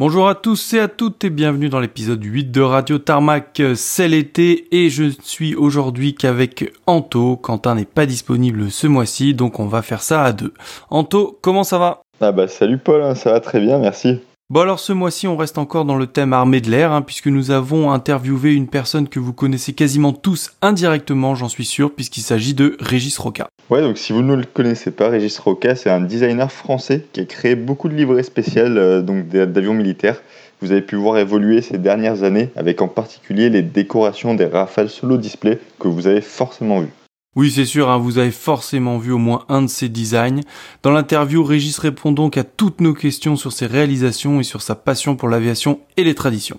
Bonjour à tous et à toutes et bienvenue dans l'épisode 8 de Radio Tarmac. C'est l'été et je suis aujourd'hui qu'avec Anto. Quentin n'est pas disponible ce mois-ci donc on va faire ça à deux. Anto, comment ça va? Ah bah salut Paul, hein, ça va très bien, merci. Bon alors ce mois-ci on reste encore dans le thème armée de l'air hein, puisque nous avons interviewé une personne que vous connaissez quasiment tous indirectement j'en suis sûr puisqu'il s'agit de Régis Roca. Ouais donc si vous ne le connaissez pas, Régis Roca c'est un designer français qui a créé beaucoup de livrets spéciales euh, donc d'avions militaires. Vous avez pu voir évoluer ces dernières années avec en particulier les décorations des Rafale Solo Display que vous avez forcément vues. Oui, c'est sûr, hein, vous avez forcément vu au moins un de ses designs. Dans l'interview, Régis répond donc à toutes nos questions sur ses réalisations et sur sa passion pour l'aviation et les traditions.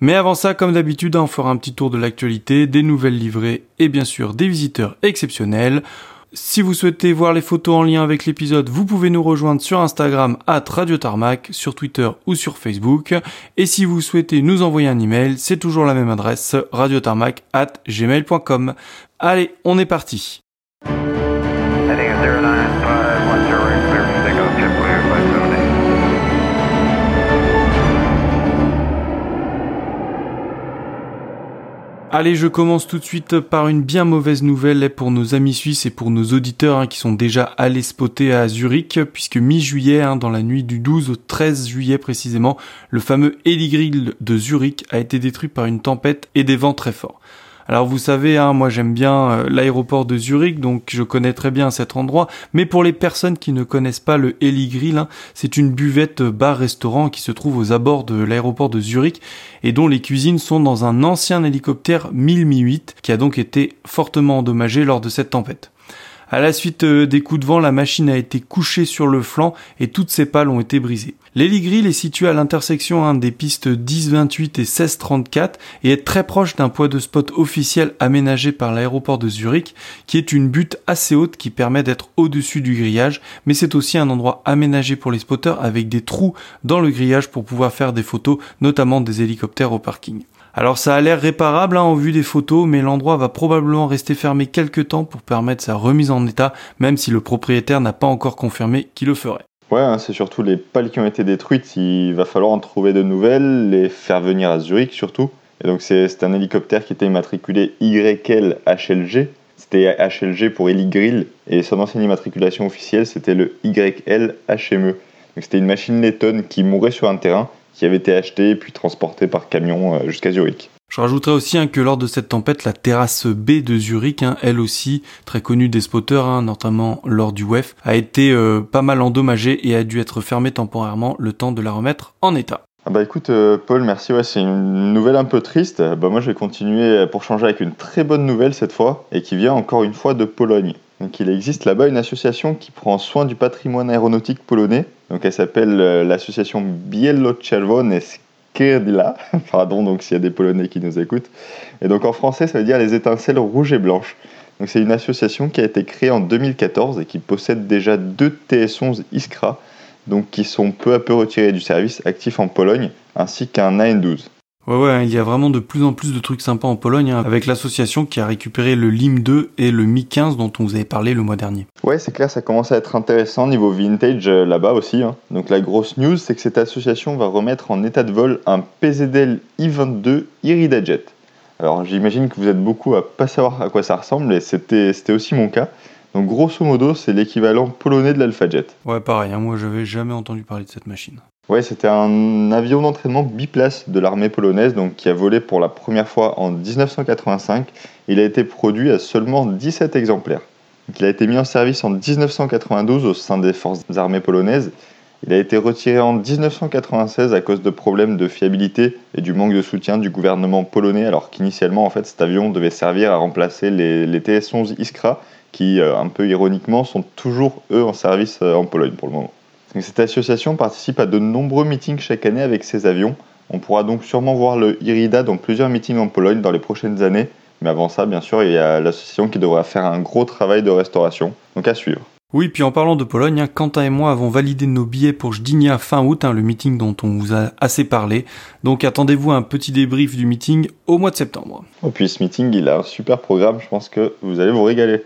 Mais avant ça, comme d'habitude, hein, on fera un petit tour de l'actualité, des nouvelles livrées et bien sûr des visiteurs exceptionnels. Si vous souhaitez voir les photos en lien avec l'épisode, vous pouvez nous rejoindre sur Instagram at Radio Tarmac, sur Twitter ou sur Facebook. Et si vous souhaitez nous envoyer un email, c'est toujours la même adresse, radiotarmac at gmail.com. Allez, on est parti. Allez, je commence tout de suite par une bien mauvaise nouvelle pour nos amis suisses et pour nos auditeurs hein, qui sont déjà allés spotter à Zurich, puisque mi-juillet, hein, dans la nuit du 12 au 13 juillet précisément, le fameux Heligrill de Zurich a été détruit par une tempête et des vents très forts. Alors vous savez, hein, moi j'aime bien euh, l'aéroport de Zurich, donc je connais très bien cet endroit. Mais pour les personnes qui ne connaissent pas le Heli Grill, hein, c'est une buvette bar-restaurant qui se trouve aux abords de l'aéroport de Zurich et dont les cuisines sont dans un ancien hélicoptère 1008 qui a donc été fortement endommagé lors de cette tempête. À la suite euh, des coups de vent, la machine a été couchée sur le flanc et toutes ses pales ont été brisées. L'Héligrill est situé à l'intersection hein, des pistes 10-28 et 16-34 et est très proche d'un point de spot officiel aménagé par l'aéroport de Zurich qui est une butte assez haute qui permet d'être au-dessus du grillage mais c'est aussi un endroit aménagé pour les spotters avec des trous dans le grillage pour pouvoir faire des photos notamment des hélicoptères au parking. Alors ça a l'air réparable hein, en vue des photos, mais l'endroit va probablement rester fermé quelques temps pour permettre sa remise en état, même si le propriétaire n'a pas encore confirmé qu'il le ferait. Ouais, hein, c'est surtout les pales qui ont été détruites, il va falloir en trouver de nouvelles, les faire venir à Zurich surtout. Et donc c'est un hélicoptère qui était immatriculé YL-HLG, c'était HLG pour Heli Grill, et son ancienne immatriculation officielle c'était le YL-HME. Donc c'était une machine lettonne qui mourait sur un terrain, qui avait été acheté puis transporté par camion euh, jusqu'à Zurich. Je rajouterais aussi hein, que lors de cette tempête, la terrasse B de Zurich, hein, elle aussi très connue des spotters, hein, notamment lors du WEF, a été euh, pas mal endommagée et a dû être fermée temporairement le temps de la remettre en état. Ah bah écoute euh, Paul, merci, ouais, c'est une nouvelle un peu triste. Bah moi je vais continuer pour changer avec une très bonne nouvelle cette fois et qui vient encore une fois de Pologne. Donc il existe là-bas une association qui prend soin du patrimoine aéronautique polonais. Donc elle s'appelle euh, l'association Bielo-Czerwone Skrzydła. Pardon donc s'il y a des Polonais qui nous écoutent. Et donc en français ça veut dire les étincelles rouges et blanches. C'est une association qui a été créée en 2014 et qui possède déjà deux TS11 Iskra, donc qui sont peu à peu retirés du service actif en Pologne, ainsi qu'un AN12. Ouais, ouais, hein, il y a vraiment de plus en plus de trucs sympas en Pologne, hein, avec l'association qui a récupéré le LIM 2 et le Mi 15 dont on vous avait parlé le mois dernier. Ouais, c'est clair, ça commence à être intéressant niveau vintage euh, là-bas aussi. Hein. Donc la grosse news, c'est que cette association va remettre en état de vol un PZL I-22 Iridajet. Alors j'imagine que vous êtes beaucoup à pas savoir à quoi ça ressemble, et c'était aussi mon cas. Donc grosso modo, c'est l'équivalent polonais de l'Alpha Jet. Ouais, pareil, moi j'avais jamais entendu parler de cette machine. Ouais, c'était un avion d'entraînement biplace de l'armée polonaise, donc qui a volé pour la première fois en 1985. Il a été produit à seulement 17 exemplaires. il a été mis en service en 1992 au sein des forces armées polonaises. Il a été retiré en 1996 à cause de problèmes de fiabilité et du manque de soutien du gouvernement polonais, alors qu'initialement, en fait, cet avion devait servir à remplacer les, les TS-11 Iskra, qui, euh, un peu ironiquement, sont toujours, eux, en service euh, en Pologne pour le moment cette association participe à de nombreux meetings chaque année avec ses avions. On pourra donc sûrement voir le Irida dans plusieurs meetings en Pologne dans les prochaines années. Mais avant ça, bien sûr, il y a l'association qui devra faire un gros travail de restauration. Donc à suivre. Oui, puis en parlant de Pologne, hein, Quentin et moi avons validé nos billets pour Jdinia fin août, hein, le meeting dont on vous a assez parlé. Donc attendez-vous à un petit débrief du meeting au mois de septembre. Et oh, puis ce meeting, il a un super programme, je pense que vous allez vous régaler.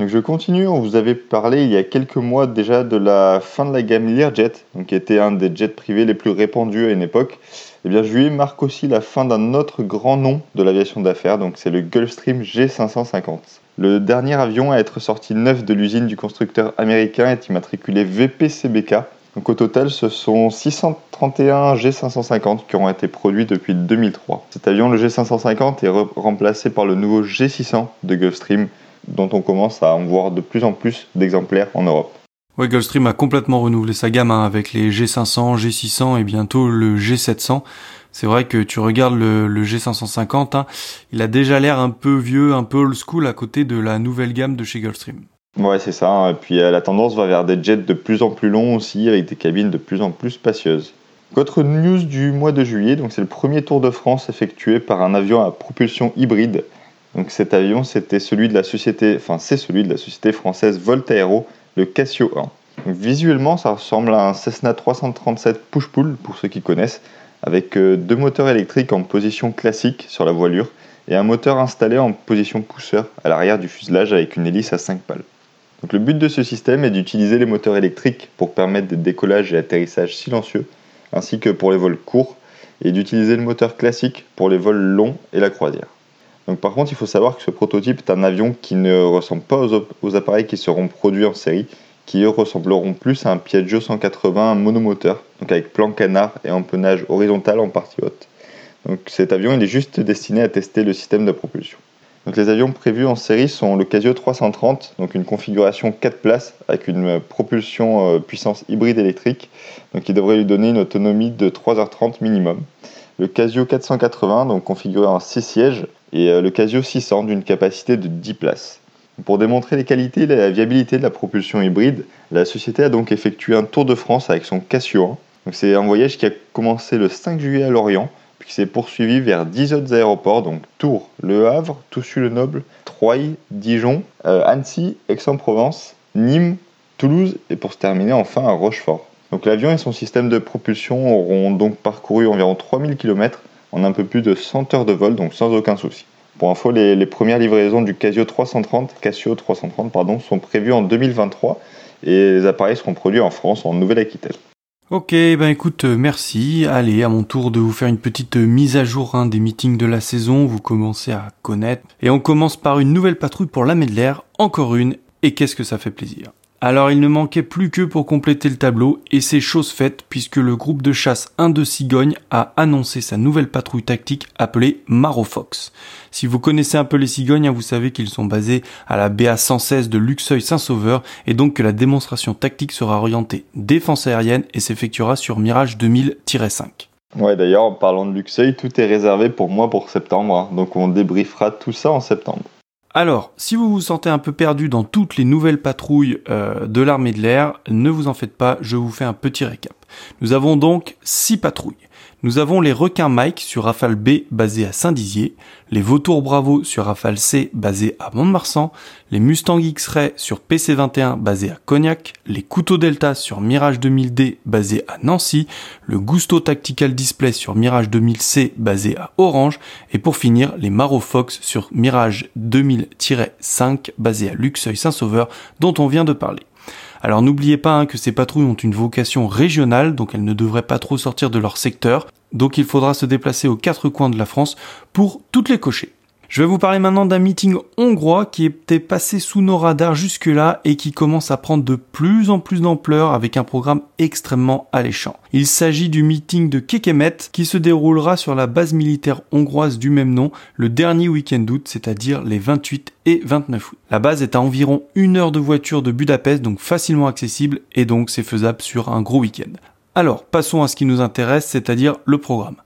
Donc je continue, on vous avait parlé il y a quelques mois déjà de la fin de la gamme Learjet, donc qui était un des jets privés les plus répandus à une époque. Et eh bien juillet marque aussi la fin d'un autre grand nom de l'aviation d'affaires, donc c'est le Gulfstream G550. Le dernier avion à être sorti neuf de l'usine du constructeur américain est immatriculé VPCBK. Donc au total, ce sont 631 G550 qui ont été produits depuis 2003. Cet avion, le G550, est remplacé par le nouveau G600 de Gulfstream, dont on commence à en voir de plus en plus d'exemplaires en Europe. Ouais, Gulfstream a complètement renouvelé sa gamme hein, avec les G500, G600 et bientôt le G700. C'est vrai que tu regardes le, G550, hein, il a déjà l'air un peu vieux, un peu old school à côté de la nouvelle gamme de chez Gulfstream. Ouais, c'est ça. Hein. Et puis euh, la tendance va vers des jets de plus en plus longs aussi, avec des cabines de plus en plus spacieuses. Autre news du mois de juillet, donc c'est le premier Tour de France effectué par un avion à propulsion hybride. Donc cet avion, c'était celui de la société, enfin c'est celui de la société française Voltaero, le Casio 1. visuellement, ça ressemble à un Cessna 337 push-pull pour ceux qui connaissent, avec euh, deux moteurs électriques en position classique sur la voilure et un moteur installé en position pousseur à l'arrière du fuselage avec une hélice à 5 pales. Donc le but de ce système est d'utiliser les moteurs électriques pour permettre des décollages et atterrissages silencieux, ainsi que pour les vols courts, et d'utiliser le moteur classique pour les vols longs et la croisière. Par contre, il faut savoir que ce prototype est un avion qui ne ressemble pas aux, appareils qui seront produits en série, qui eux ressembleront plus à un Piaggio 180 monomoteur, donc avec plan canard et empennage horizontal en partie haute. Donc cet avion est juste destiné à tester le système de propulsion. Donc les avions prévus en série sont le Casio 330, donc une configuration 4 places avec une propulsion euh, puissance hybride électrique, qui devrait lui donner une autonomie de 3h30 minimum. Le Casio 480, donc configuré en 6 sièges, et euh, le Casio 600 d'une capacité de 10 places. Pour démontrer les qualités et la viabilité de la propulsion hybride, la société a donc effectué un tour de France avec son Casio 1. C'est un voyage qui a commencé le 5 juillet à Lorient, puis qui s'est poursuivi vers 10 autres aéroports, donc Tours, Le Havre, Toussus-le-Noble, Troyes, Dijon, euh, Annecy, Aix-en-Provence, Nîmes, Toulouse et pour se terminer enfin à Rochefort. Donc l'avion et son système de propulsion auront donc parcouru environ 3000 km en un peu plus de 100 heures de vol, donc sans aucun souci. Pour info, les, premières livraisons du Casio 330, Casio 330 pardon, sont prévues en 2023 et les appareils seront produits en France, en Nouvelle-Aquitaine. Ok, ben écoute, euh, merci. Allez, à mon tour de vous faire une petite euh, mise à jour hein, des meetings de la saison, vous commencez à connaître. Et on commence par une nouvelle patrouille pour la Medler, encore une, et qu'est-ce que ça fait plaisir. Alors il ne manquait plus que pour compléter le tableau, et c'est chose faite puisque le groupe de chasse 1 de Cigogne a annoncé sa nouvelle patrouille tactique appelée Marofox. Si vous connaissez un peu les cigognes, hein, vous savez qu'ils sont basés à la BA 116 de Luxeuil-Saint-Sauveur, et donc que la démonstration tactique sera orientée défense aérienne et s'effectuera sur Mirage 2000-5. Ouais, d'ailleurs, en parlant de Luxeuil, tout est réservé pour moi pour septembre, hein. donc on débriefera tout ça en septembre. Alors, si vous vous sentez un peu perdu dans toutes les nouvelles patrouilles euh, de l'armée de l'air, ne vous en faites pas, je vous fais un petit récap. Nous avons donc six patrouilles. Nous avons les requins Mike sur Rafale B basé à Saint-Dizier, les vautours Bravo sur Rafale C basé à Mont-de-Marsan, les Mustang X-Ray sur PC21 basé à Cognac, les couteaux Delta sur Mirage 2000D basé à Nancy, le Gusto Tactical Display sur Mirage 2000C basé à Orange, et pour finir, les Maro Fox sur Mirage 2000-5 basé à Luxeuil-Saint-Sauveur dont on vient de parler. Alors n'oubliez pas hein, que ces patrouilles ont une vocation régionale, donc elles ne devraient pas trop sortir de leur secteur, donc il faudra se déplacer aux quatre coins de la France pour toutes les cocher. Je vais vous parler maintenant d'un meeting hongrois qui était passé sous nos radars jusque-là et qui commence à prendre de plus en plus d'ampleur avec un programme extrêmement alléchant. Il s'agit du meeting de Kekemet qui se déroulera sur la base militaire hongroise du même nom le dernier week-end d'août, c'est-à-dire les 28 et 29 août. La base est à environ une heure de voiture de Budapest, donc facilement accessible et donc c'est faisable sur un gros week-end. Alors, passons à ce qui nous intéresse, c'est-à-dire le programme.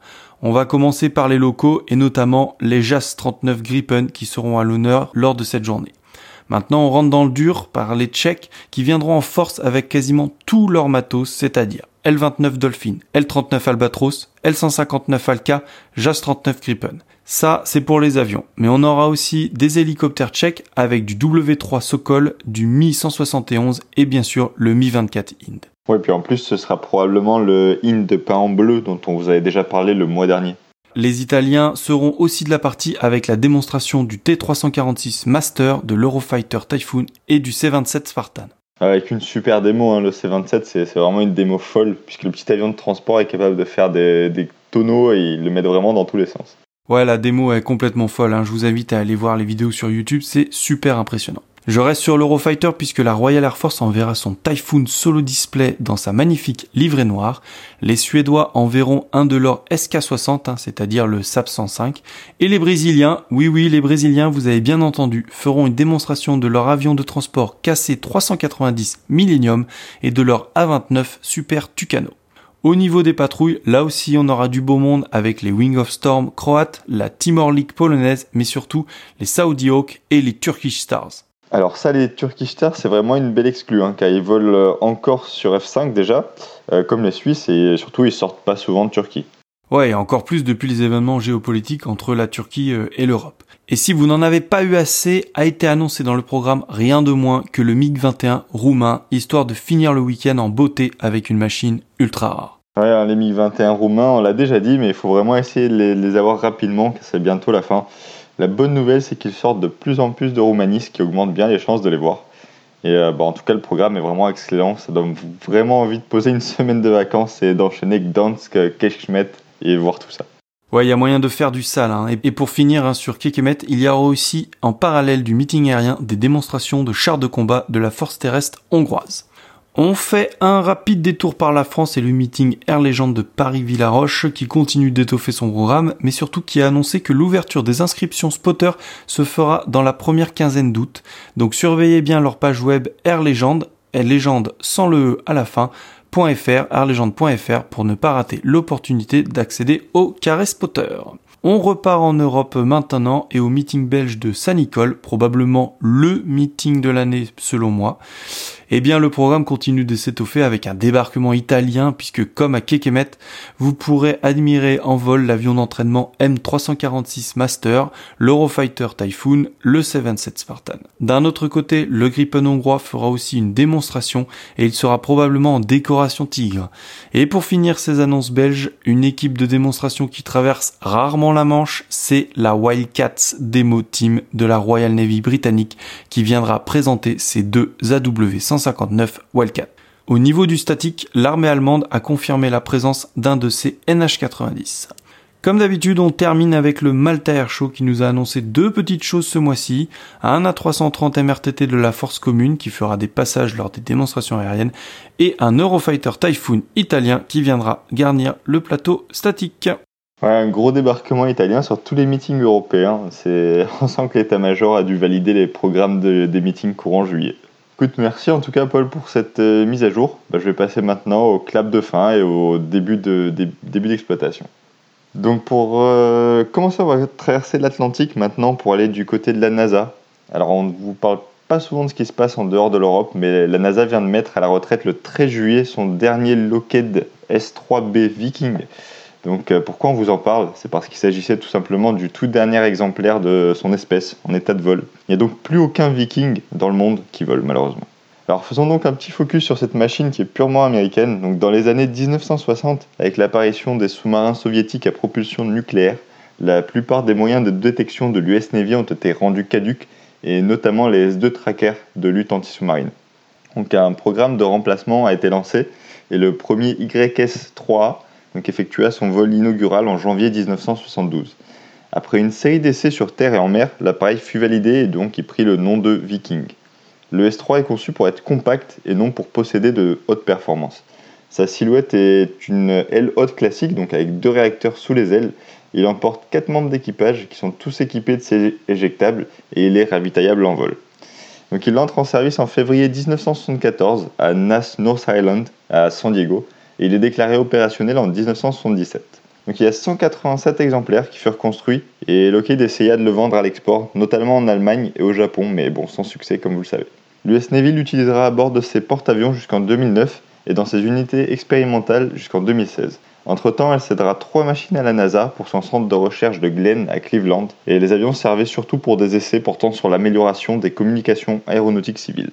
On va commencer par les locaux et notamment les JAS 39 Gripen qui seront à l'honneur lors de cette journée. Maintenant, on rentre dans le dur par les Tchèques qui viendront en force avec quasiment tout leur matos, c'est-à-dire L29 Dolphin, L39 Albatros, L159 Alka, JAS 39 Gripen. Ça, c'est pour les avions. Mais on aura aussi des hélicoptères tchèques avec du W3 Sokol, du Mi-171 et bien sûr le Mi-24 Ind. Oui, puis en plus, ce sera probablement le Ind de pain en bleu dont on vous avait déjà parlé le mois dernier. les Italiens seront aussi de la partie avec la démonstration du T346 Master, de l'Eurofighter Typhoon et du C-27 Spartan. Avec une super démo, hein, le C-27 c'est vraiment une démo folle, puisque le petit avion de transport est capable de faire des, des tonneaux et il le met vraiment dans tous les sens. Ouais, la démo est complètement folle, hein. je vous invite à aller voir les vidéos sur YouTube, c'est super impressionnant. Je reste sur l'Eurofighter puisque la Royal Air Force enverra son Typhoon Solo Display dans sa magnifique livrée noire. Les Suédois enverront un de leurs SK-60, hein, c'est-à-dire le SAP 105. Et les Brésiliens, oui oui les Brésiliens, vous avez bien entendu, feront une démonstration de leur avion de transport KC-390 Millennium et de leur A-29 Super Tucano. Au niveau des patrouilles, là aussi on aura du beau monde avec les Wing of Storm croates, la Timor League polonaise, mais surtout les Saudi Hawk et les Turkish Stars. Alors ça, les Turkish Stars, c'est vraiment une belle exclue, hein, car ils volent euh, encore sur F5 déjà, euh, comme les Suisses, et surtout ils sortent pas souvent de Turquie. Ouais, et encore plus depuis les événements géopolitiques entre la Turquie euh, et l'Europe. Et si vous n'en avez pas eu assez, a été annoncé dans le programme rien de moins que le MiG-21 roumain, histoire de finir le week-end en beauté avec une machine ultra rare. Ouais, hein, les MiG-21 roumains, on l'a déjà dit, mais il faut vraiment essayer de les, les avoir rapidement, car c'est bientôt la fin. La bonne nouvelle, c'est qu'ils sortent de plus en plus de Roumanie, ce qui augmente bien les chances de les voir. Et euh, bah, en tout cas, le programme est vraiment excellent. Ça donne vraiment envie de poser une semaine de vacances et d'enchaîner Gdansk, Keshmet et voir tout ça. Ouais, il y a moyen de faire du sale. Hein. Et pour finir hein, sur Kekemet, il y aura aussi en parallèle du meeting aérien des démonstrations de chars de combat de la force terrestre hongroise. On fait un rapide détour par la France et le meeting Air Légende de Paris-Villaroche qui continue d'étoffer son programme, mais surtout qui a annoncé que l'ouverture des inscriptions spotter se fera dans la première quinzaine d'août. Donc surveillez bien leur page web Air Légende, Air Légende sans le E à la fin, .fr, airlegende.fr pour ne pas rater l'opportunité d'accéder au carré spotter. On repart en Europe maintenant et au meeting belge de Saint-Nicole, probablement le meeting de l'année selon moi eh bien, le programme continue de s'étoffer avec un débarquement italien puisque comme à Kekemet, vous pourrez admirer en vol l'avion d'entraînement M346 Master, l'Eurofighter Typhoon, le 77 Spartan. D'un autre côté, le Gripen hongrois fera aussi une démonstration et il sera probablement en décoration tigre. Et pour finir ces annonces belges, une équipe de démonstration qui traverse rarement la Manche, c'est la Wildcats Demo Team de la Royal Navy britannique qui viendra présenter ses deux AW. Au niveau du statique, l'armée allemande a confirmé la présence d'un de ses NH90. Comme d'habitude, on termine avec le Malta Air Show qui nous a annoncé deux petites choses ce mois-ci. Un A330 MRTT de la force commune qui fera des passages lors des démonstrations aériennes et un Eurofighter Typhoon italien qui viendra garnir le plateau statique. Un gros débarquement italien sur tous les meetings européens. On sent que l'état-major a dû valider les programmes des meetings courant juillet. Écoute, merci en tout cas Paul pour cette euh, mise à jour. Bah, je vais passer maintenant au clap de fin et au début de, début d'exploitation. Donc pour euh, commencer, on va traverser l'Atlantique maintenant pour aller du côté de la NASA? Alors on ne vous parle pas souvent de ce qui se passe en dehors de l'Europe, mais la NASA vient de mettre à la retraite le 13 juillet son dernier Lockheed S3B Viking. Donc euh, pourquoi on vous en parle? C'est parce qu'il s'agissait tout simplement du tout dernier exemplaire de son espèce en état de vol. Il n'y a donc plus aucun viking dans le monde qui vole malheureusement. Alors faisons donc un petit focus sur cette machine qui est purement américaine. Donc dans les années 1960, avec l'apparition des sous-marins soviétiques à propulsion nucléaire, la plupart des moyens de détection de l'US Navy ont été rendus caducs, et notamment les S-2 trackers de lutte anti-sous-marine. Donc un programme de remplacement a été lancé, et le premier YS-3A donc effectua son vol inaugural en janvier 1972. Après une série d'essais sur terre et en mer, l'appareil fut validé et donc il prit le nom de Viking. Le S3 est conçu pour être compact et non pour posséder de haute performance. Sa silhouette est une aile haute classique, donc avec deux réacteurs sous les ailes. Il emporte quatre membres d'équipage qui sont tous équipés de ces éjectables et il est ravitaillable en vol. Donc il entre en service en février 1974 à NAS North Island à San Diego et il est déclaré opérationnel en 1977. Donc il y a 187 exemplaires qui furent construits et Lockheed essaya de le vendre à l'export, notamment en Allemagne et au Japon, mais bon, sans succès comme vous le savez. L'US Navy l'utilisera à bord de ses porte-avions jusqu'en 2009 et dans ses unités expérimentales jusqu'en 2016. Entre-temps, elle cédera trois machines à la NASA pour son centre de recherche de Glenn à Cleveland, et les avions servaient surtout pour des essais portant sur l'amélioration des communications aéronautiques civiles.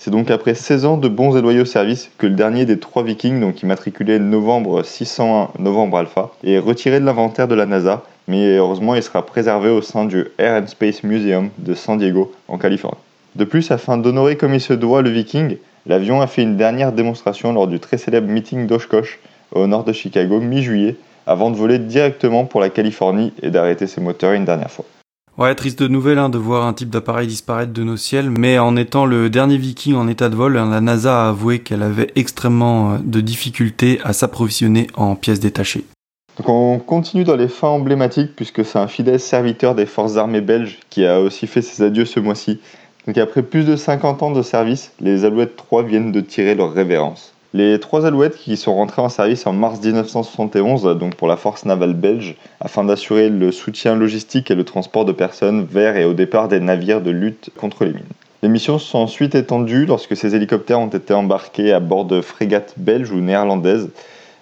C'est donc après 16 ans de bons et loyaux services que le dernier des trois Vikings, donc immatriculé novembre 601 novembre alpha, est retiré de l'inventaire de la NASA, mais heureusement il sera préservé au sein du Air and Space Museum de San Diego en Californie. De plus, afin d'honorer comme il se doit le Viking, l'avion a fait une dernière démonstration lors du très célèbre meeting d'Oshkosh au nord de Chicago mi-juillet avant de voler directement pour la Californie et d'arrêter ses moteurs une dernière fois. Ouais, triste nouvelle hein, de voir un type d'appareil disparaître de nos ciels, mais en étant le dernier Viking en état de vol, la NASA a avoué qu'elle avait extrêmement euh, de difficultés à s'approvisionner en pièces détachées. Donc on continue dans les fins emblématiques puisque c'est un fidèle serviteur des forces armées belges qui a aussi fait ses adieux ce mois-ci. Donc après plus de 50 ans de service, les Alouettes 3 viennent de tirer leur révérence. Les trois Alouettes qui sont rentrées en service en mars 1971, donc pour la force navale belge, afin d'assurer le soutien logistique et le transport de personnes vers et au départ des navires de lutte contre les mines. Les missions sont ensuite étendues lorsque ces hélicoptères ont été embarqués à bord de frégates belges ou néerlandaises.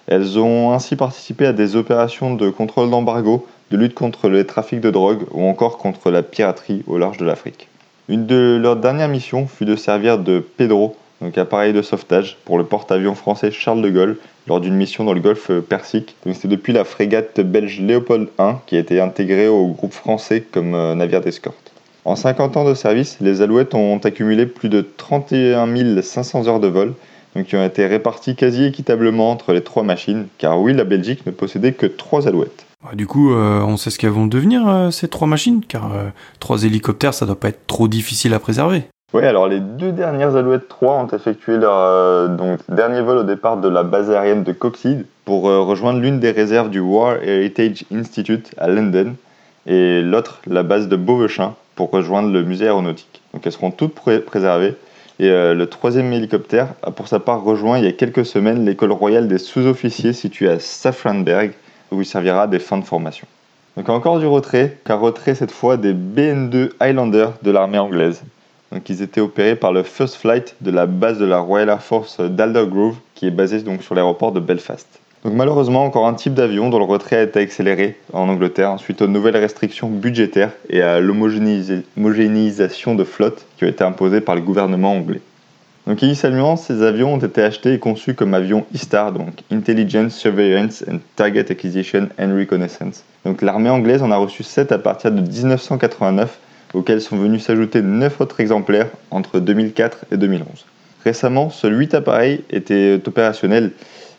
Elles ont ainsi participé à des opérations de contrôle d'embargo, de lutte contre le trafic de drogue ou encore contre la piraterie au large de l'Afrique. Une de leurs dernières missions fut de servir de Pedro, donc appareil de sauvetage pour le porte-avions français Charles de Gaulle lors d'une mission dans le golfe Persique. Donc c'est depuis la frégate belge Léopold I qui a été intégrée au groupe français comme euh, navire d'escorte. En 50 ans de service, les Alouettes ont accumulé plus de 31 500 heures de vol, donc qui ont été réparties quasi équitablement entre les trois machines, car oui, la Belgique ne possédait que trois Alouettes. Du coup, euh, on sait ce qu'elles vont devenir, euh, ces trois machines, car trois hélicoptères, ça doit pas être trop difficile à préserver. Oui, alors les deux dernières Alouettes 3 ont effectué leur euh, dernier vol au départ de la base aérienne de Coxide pour euh, rejoindre l'une des réserves du War Heritage Institute à London et l'autre la base de Beauvechin pour rejoindre le musée aéronautique. Donc elles seront toutes préservées et euh, le troisième hélicoptère a pour sa part rejoint il y a quelques semaines l'école royale des sous-officiers située à Safranberg où il servira des fins de formation. Donc encore du retrait, car retrait cette fois des BN2 Highlander de l'armée anglaise donc ils étaient opérés par le First Flight de la base de la Royal Air Force d'Aldergrove, qui est basée donc sur l'aéroport de Belfast. Donc malheureusement, encore un type d'avion dont le retrait a été accéléré en Angleterre suite aux nouvelles restrictions budgétaires et à l'homogénéisation de flotte qui ont été imposées par le gouvernement anglais. Donc initialement, ces avions ont été achetés et conçus comme avions ISTAR, donc Intelligence, Surveillance and Target Acquisition and Reconnaissance. Donc l'armée anglaise en a reçu 7 à partir de 1989 auxquels sont venus s'ajouter 9 autres exemplaires entre 2004 et 2011. Récemment, seuls 8 appareils étaient opérationnels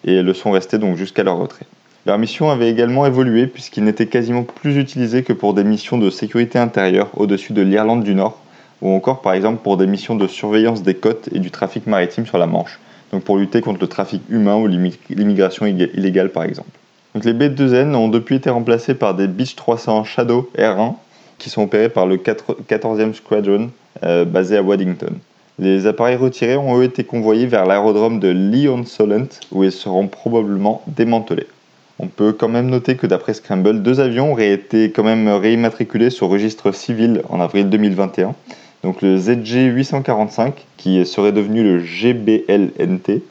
et le sont restés donc jusqu'à leur retrait. Leur mission avait également évolué puisqu'ils n'étaient quasiment plus utilisés que pour des missions de sécurité intérieure au-dessus de l'Irlande du Nord ou encore par exemple pour des missions de surveillance des côtes et du trafic maritime sur la Manche, donc pour lutter contre le trafic humain ou l'immigration illégale par exemple. Les B2N ont depuis été remplacés par des Beach 300 Shadow R1 qui sont opérés par le 14e Squadron euh, basé à Waddington. Les appareils retirés ont eux été convoyés vers l'aérodrome de Lyon Solent où ils seront probablement démantelés. On peut quand même noter que d'après Scramble, deux avions auraient été quand même réimmatriculés sur registre civil en avril 2021. Donc le ZG 845 qui serait devenu le GBLNT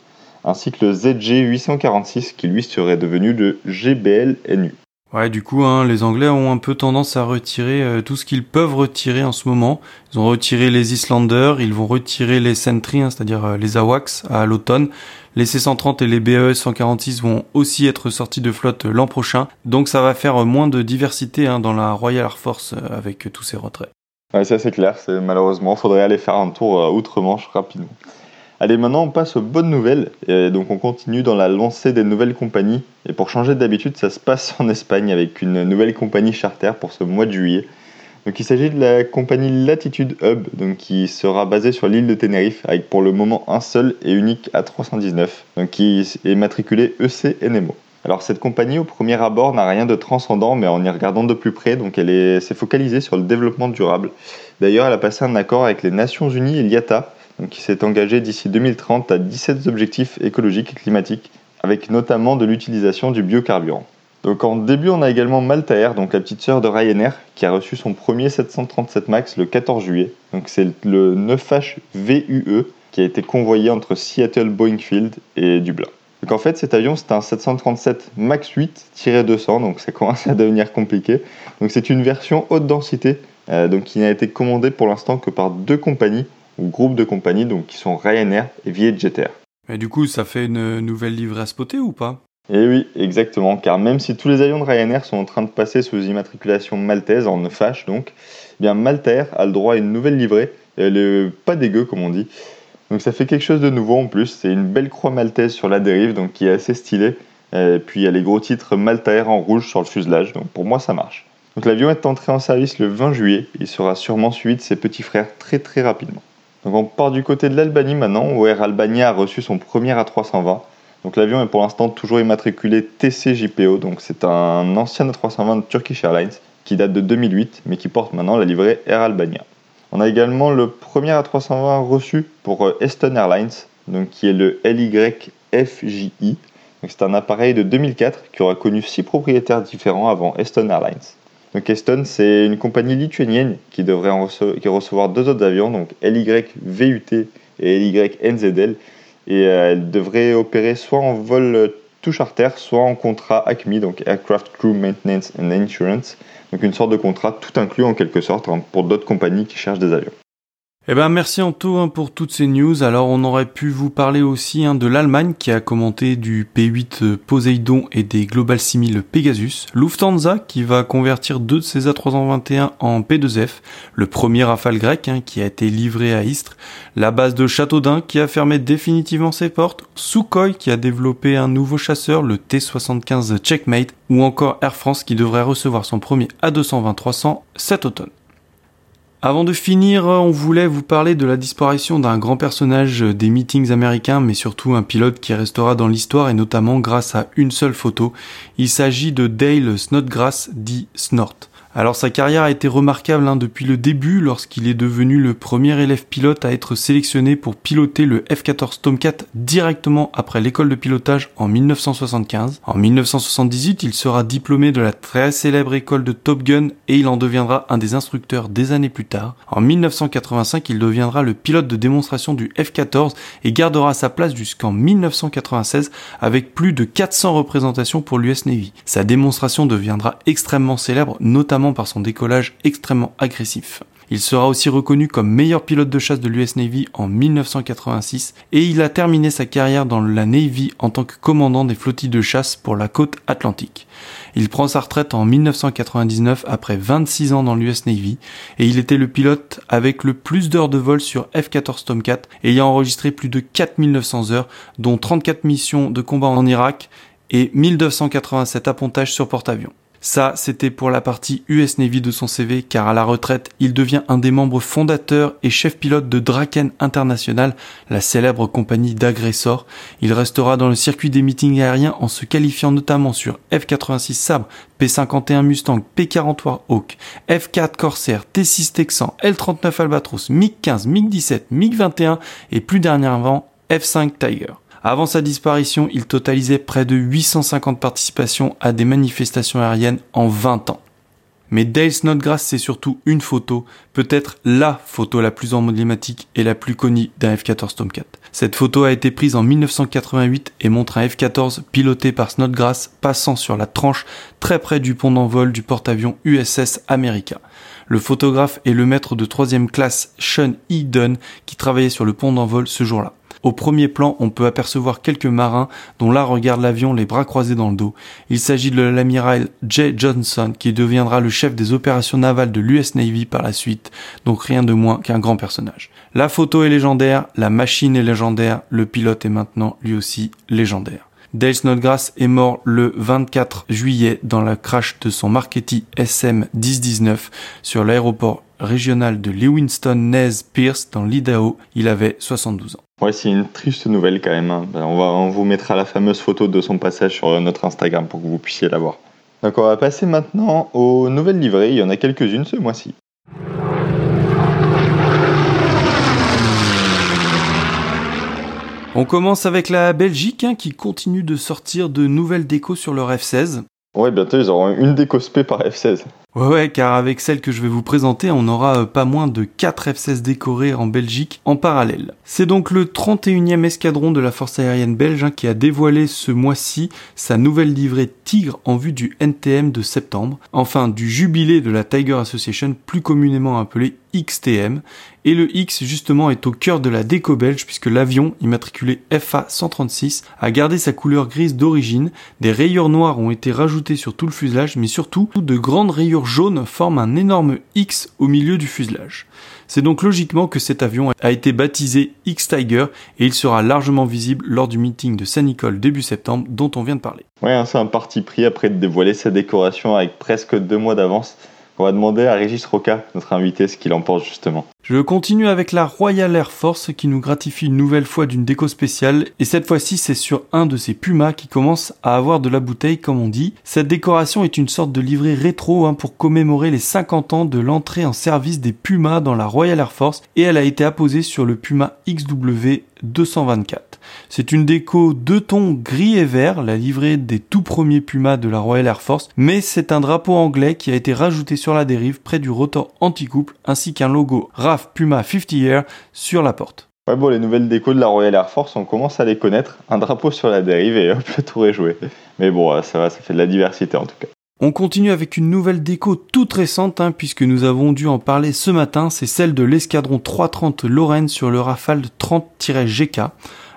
ainsi que le ZG 846 qui lui serait devenu le GBLNU. Ouais, du coup, hein, les Anglais ont un peu tendance à retirer euh, tout ce qu'ils peuvent retirer en ce moment. Ils ont retiré les Islanders, ils vont retirer les Sentry, hein, c'est-à-dire euh, les AWACS à l'automne. Les C-130 et les BE 146 vont aussi être sortis de flotte euh, l'an prochain. Donc ça va faire moins de diversité hein, dans la Royal Air Force avec tous ces retraits. Ouais, ça c'est clair. C'est malheureusement, faudrait aller faire un tour outre-Manche rapidement. Allez, maintenant on passe aux bonnes nouvelles. Et donc on continue dans la lancée des nouvelles compagnies. Et pour changer d'habitude, ça se passe en Espagne avec une nouvelle compagnie charter pour ce mois de juillet. Donc il s'agit de la compagnie Latitude Hub, donc qui sera basée sur l'île de Tenerife, avec pour le moment un seul et unique A319, donc qui est matriculé EC Nemo. Alors cette compagnie au premier abord n'a rien de transcendant, mais en y regardant de plus près, donc elle s'est focalisée sur le développement durable. D'ailleurs, elle a passé un accord avec les Nations Unies et l'IATA qui s'est engagé d'ici 2030 à 17 objectifs écologiques et climatiques, avec notamment de l'utilisation du biocarburant. Donc en début, on a également Malta Air, donc la petite sœur de Ryanair, qui a reçu son premier 737 MAX le 14 juillet. Donc c'est le 9H VUE qui a été convoyé entre Seattle Boeing et Dublin. Donc en fait, cet avion, c'est un 737 MAX 8-200, donc ça commence à devenir compliqué. Donc c'est une version haute densité, euh, donc qui n'a été commandée pour l'instant que par deux compagnies, groupe de compagnies donc, qui sont Ryanair et Vietjet Et du coup, ça fait une nouvelle livrée à spotter ou pas? Eh oui, exactement, car même si tous les avions de Ryanair sont en train de passer sous immatriculation maltaise, en FH donc, eh bien Maltair a le droit à une nouvelle livrée, et elle est pas dégueu comme on dit. Donc ça fait quelque chose de nouveau en plus, c'est une belle croix maltaise sur la dérive, donc qui est assez stylée. Et puis il y a les gros titres Maltair en rouge sur le fuselage, donc pour moi ça marche. Donc l'avion est entré en service le 20 juillet, il sera sûrement suivi de ses petits frères très très rapidement. On part du côté de l'Albanie maintenant, où Air Albania a reçu son premier A320. Donc l'avion est pour l'instant toujours immatriculé TCJPO, donc c'est un ancien A320 de Turkish Airlines qui date de 2008, mais qui porte maintenant la livrée Air Albania. On a également le premier A320 reçu pour Eston Airlines, donc qui est le LYFJI, c'est un appareil de 2004 qui aura connu six propriétaires différents avant Eston Airlines. Donc Eston, c'est une compagnie lituanienne qui devrait recevoir deux autres avions, donc LYVUT et LYNZL, et euh, elle devrait opérer soit en vol tout charter, soit en contrat ACMI, donc Aircraft Crew Maintenance and Insurance, donc une sorte de contrat tout inclus en quelque sorte hein, pour d'autres compagnies qui cherchent des avions. Eh ben merci Anto hein, pour toutes ces news. Alors on aurait pu vous parler aussi hein, de l'Allemagne qui a commenté du P8 euh, Poseidon et des Global 6000 Pegasus, Lufthansa qui va convertir deux de ses A321 en P2F, le premier Rafale grec hein, qui a été livré à Istres, la base de Châteaudun qui a fermé définitivement ses portes, Sukhoi qui a développé un nouveau chasseur, le T75 Checkmate, ou encore Air France qui devrait recevoir son premier A220-300 cet automne. Avant de finir, on voulait vous parler de la disparition d'un grand personnage des meetings américains, mais surtout un pilote qui restera dans l'histoire et notamment grâce à une seule photo. Il s'agit de Dale Snodgrass, dit Snort. Alors sa carrière a été remarquable hein, depuis le début lorsqu'il est devenu le premier élève pilote à être sélectionné pour piloter le F-14 Tomcat directement après l'école de pilotage en 1975. En 1978, il sera diplômé de la très célèbre école de Top Gun et il en deviendra un des instructeurs des années plus tard. En 1985, il deviendra le pilote de démonstration du F-14 et gardera sa place jusqu'en 1996 avec plus de 400 représentations pour l'US Navy. Sa démonstration deviendra extrêmement célèbre, notamment par son décollage extrêmement agressif. Il sera aussi reconnu comme meilleur pilote de chasse de l'US Navy en 1986 et il a terminé sa carrière dans la Navy en tant que commandant des flottilles de chasse pour la côte atlantique. Il prend sa retraite en 1999 après 26 ans dans l'US Navy et il était le pilote avec le plus d'heures de vol sur F-14 Tomcat ayant enregistré plus de 4900 heures dont 34 missions de combat en Irak et 1287 appontages sur porte-avions. Ça, c'était pour la partie US Navy de son CV, car à la retraite, il devient un des membres fondateurs et chef pilote de Draken International, la célèbre compagnie d'agresseurs. Il restera dans le circuit des meetings aériens en se qualifiant notamment sur F-86 Sabre, P-51 Mustang, P-43 Hawk, F-4 Corsair, T-6 Texan, L-39 Albatros, MiG-15, MiG-17, MiG-21 et plus dernièrement F-5 Tiger. Avant sa disparition, il totalisait près de 850 participations à des manifestations aériennes en 20 ans. Mais Dale Snodgrass, c'est surtout une photo, peut-être LA photo la plus emblématique et la plus connue d'un F-14 Tomcat. Cette photo a été prise en 1988 et montre un F-14 piloté par Snodgrass passant sur la tranche très près du pont d'envol du porte-avions USS America. Le photographe est le maître de troisième classe Sean E. Dunn qui travaillait sur le pont d'envol ce jour-là. Au premier plan, on peut apercevoir quelques marins dont l'un regarde l'avion les bras croisés dans le dos. Il s'agit de l'amiral Jay Johnson qui deviendra le chef des opérations navales de l'US Navy par la suite, donc rien de moins qu'un grand personnage. La photo est légendaire, la machine est légendaire, le pilote est maintenant lui aussi légendaire. Dale Snodgrass est mort le 24 juillet dans la crash de son Marquetti SM 1019 sur l'aéroport régional de Lewiston Nez Pierce dans l'Idaho. Il avait 72 ans. Ouais, c'est une triste nouvelle quand même. Hein. Ben, on, va, on vous mettra la fameuse photo de son passage sur notre Instagram pour que vous puissiez la voir. Donc on va passer maintenant aux nouvelles livrées. Il y en a quelques-unes ce mois-ci. On commence avec la Belgique hein, qui continue de sortir de nouvelles décos sur leur F16. Ouais, bientôt ils auront une déco spé par F16. Ouais, ouais, car avec celle que je vais vous présenter, on aura euh, pas moins de 4 F-16 décorés en Belgique en parallèle. C'est donc le 31e escadron de la force aérienne belge hein, qui a dévoilé ce mois-ci sa nouvelle livrée Tigre en vue du NTM de septembre, enfin du jubilé de la Tiger Association, plus communément appelé XTM. Et le X justement est au cœur de la déco belge puisque l'avion, immatriculé FA136, a gardé sa couleur grise d'origine. Des rayures noires ont été rajoutées sur tout le fuselage mais surtout de grandes rayures jaunes forment un énorme X au milieu du fuselage. C'est donc logiquement que cet avion a été baptisé X-Tiger et il sera largement visible lors du meeting de Saint-Nicole début septembre dont on vient de parler. Ouais, hein, c'est un parti pris après de dévoiler sa décoration avec presque deux mois d'avance. On va demander à Régis Roca, notre invité, ce qu'il en pense justement. Je continue avec la Royal Air Force qui nous gratifie une nouvelle fois d'une déco spéciale et cette fois-ci c'est sur un de ces Pumas qui commence à avoir de la bouteille comme on dit. Cette décoration est une sorte de livret rétro hein, pour commémorer les 50 ans de l'entrée en service des Pumas dans la Royal Air Force et elle a été apposée sur le Puma XW 224. C'est une déco deux tons gris et vert, la livrée des tout premiers Pumas de la Royal Air Force, mais c'est un drapeau anglais qui a été rajouté sur la dérive près du rotor anti-couple ainsi qu'un logo RAF Puma 50 Year sur la porte. Ouais bon, les nouvelles décos de la Royal Air Force, on commence à les connaître. Un drapeau sur la dérive et hop, le tour est joué. Mais bon, ça va, ça fait de la diversité en tout cas. On continue avec une nouvelle déco toute récente, hein, puisque nous avons dû en parler ce matin, c'est celle de l'escadron 330 Lorraine sur le Rafale 30-GK.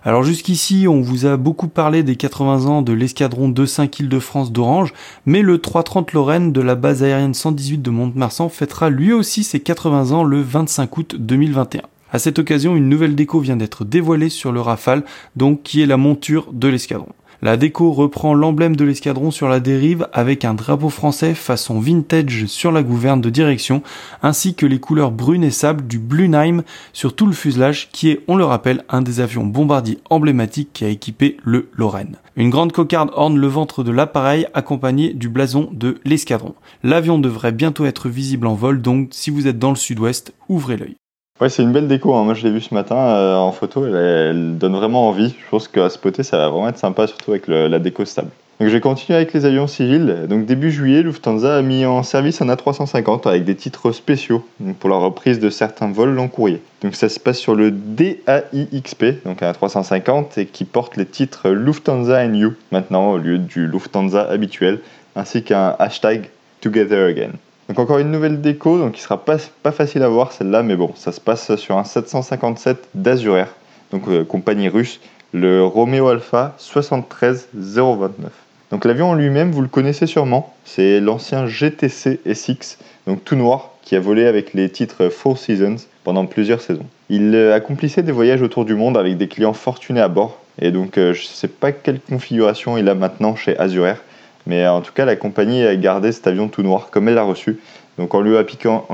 Alors jusqu'ici, on vous a beaucoup parlé des 80 ans de l'escadron 25 Île-de-France d'Orange, mais le 330 Lorraine de la base aérienne 118 de Mont-de-Marsan fêtera lui aussi ses 80 ans le 25 août 2021. À cette occasion, une nouvelle déco vient d'être dévoilée sur le Rafale, donc qui est la monture de l'escadron. La déco reprend l'emblème de l'escadron sur la dérive avec un drapeau français façon vintage sur la gouverne de direction, ainsi que les couleurs brunes et sable du Bluenheim sur tout le fuselage qui est, on le rappelle, un des avions bombardiers emblématiques qui a équipé le Lorraine. Une grande cocarde orne le ventre de l'appareil accompagné du blason de l'escadron. L'avion devrait bientôt être visible en vol, donc si vous êtes dans le sud-ouest, ouvrez l'œil. Ouais, c'est une belle déco. Hein. Moi, je l'ai vu ce matin euh, en photo. Elle, donne vraiment envie. Je pense qu'à spotter, ça va vraiment être sympa, surtout avec la déco stable. Donc, je vais continuer avec les avions civils. Donc, début juillet, Lufthansa a mis en service un A350 avec des titres spéciaux pour la reprise de certains vols long courrier. Donc, ça se passe sur le DAIXP, donc un A350, et qui porte les titres Lufthansa and You maintenant au lieu du Lufthansa habituel, ainsi qu'un hashtag Together Again. Donc encore une nouvelle déco, donc qui sera pas, facile à voir celle-là, mais bon, ça se passe sur un 757 d'Azurair, donc euh, compagnie russe, le Romeo Alpha 73029. Donc l'avion en lui-même, vous le connaissez sûrement, c'est l'ancien GTC SX, donc tout noir, qui a volé avec les titres Four Seasons pendant plusieurs saisons. Il euh, accomplissait des voyages autour du monde avec des clients fortunés à bord, et donc euh, je ne sais pas quelle configuration il a maintenant chez Azurair, mais en tout cas, la compagnie a gardé cet avion tout noir comme elle l'a reçu. Donc en lui, appliquant,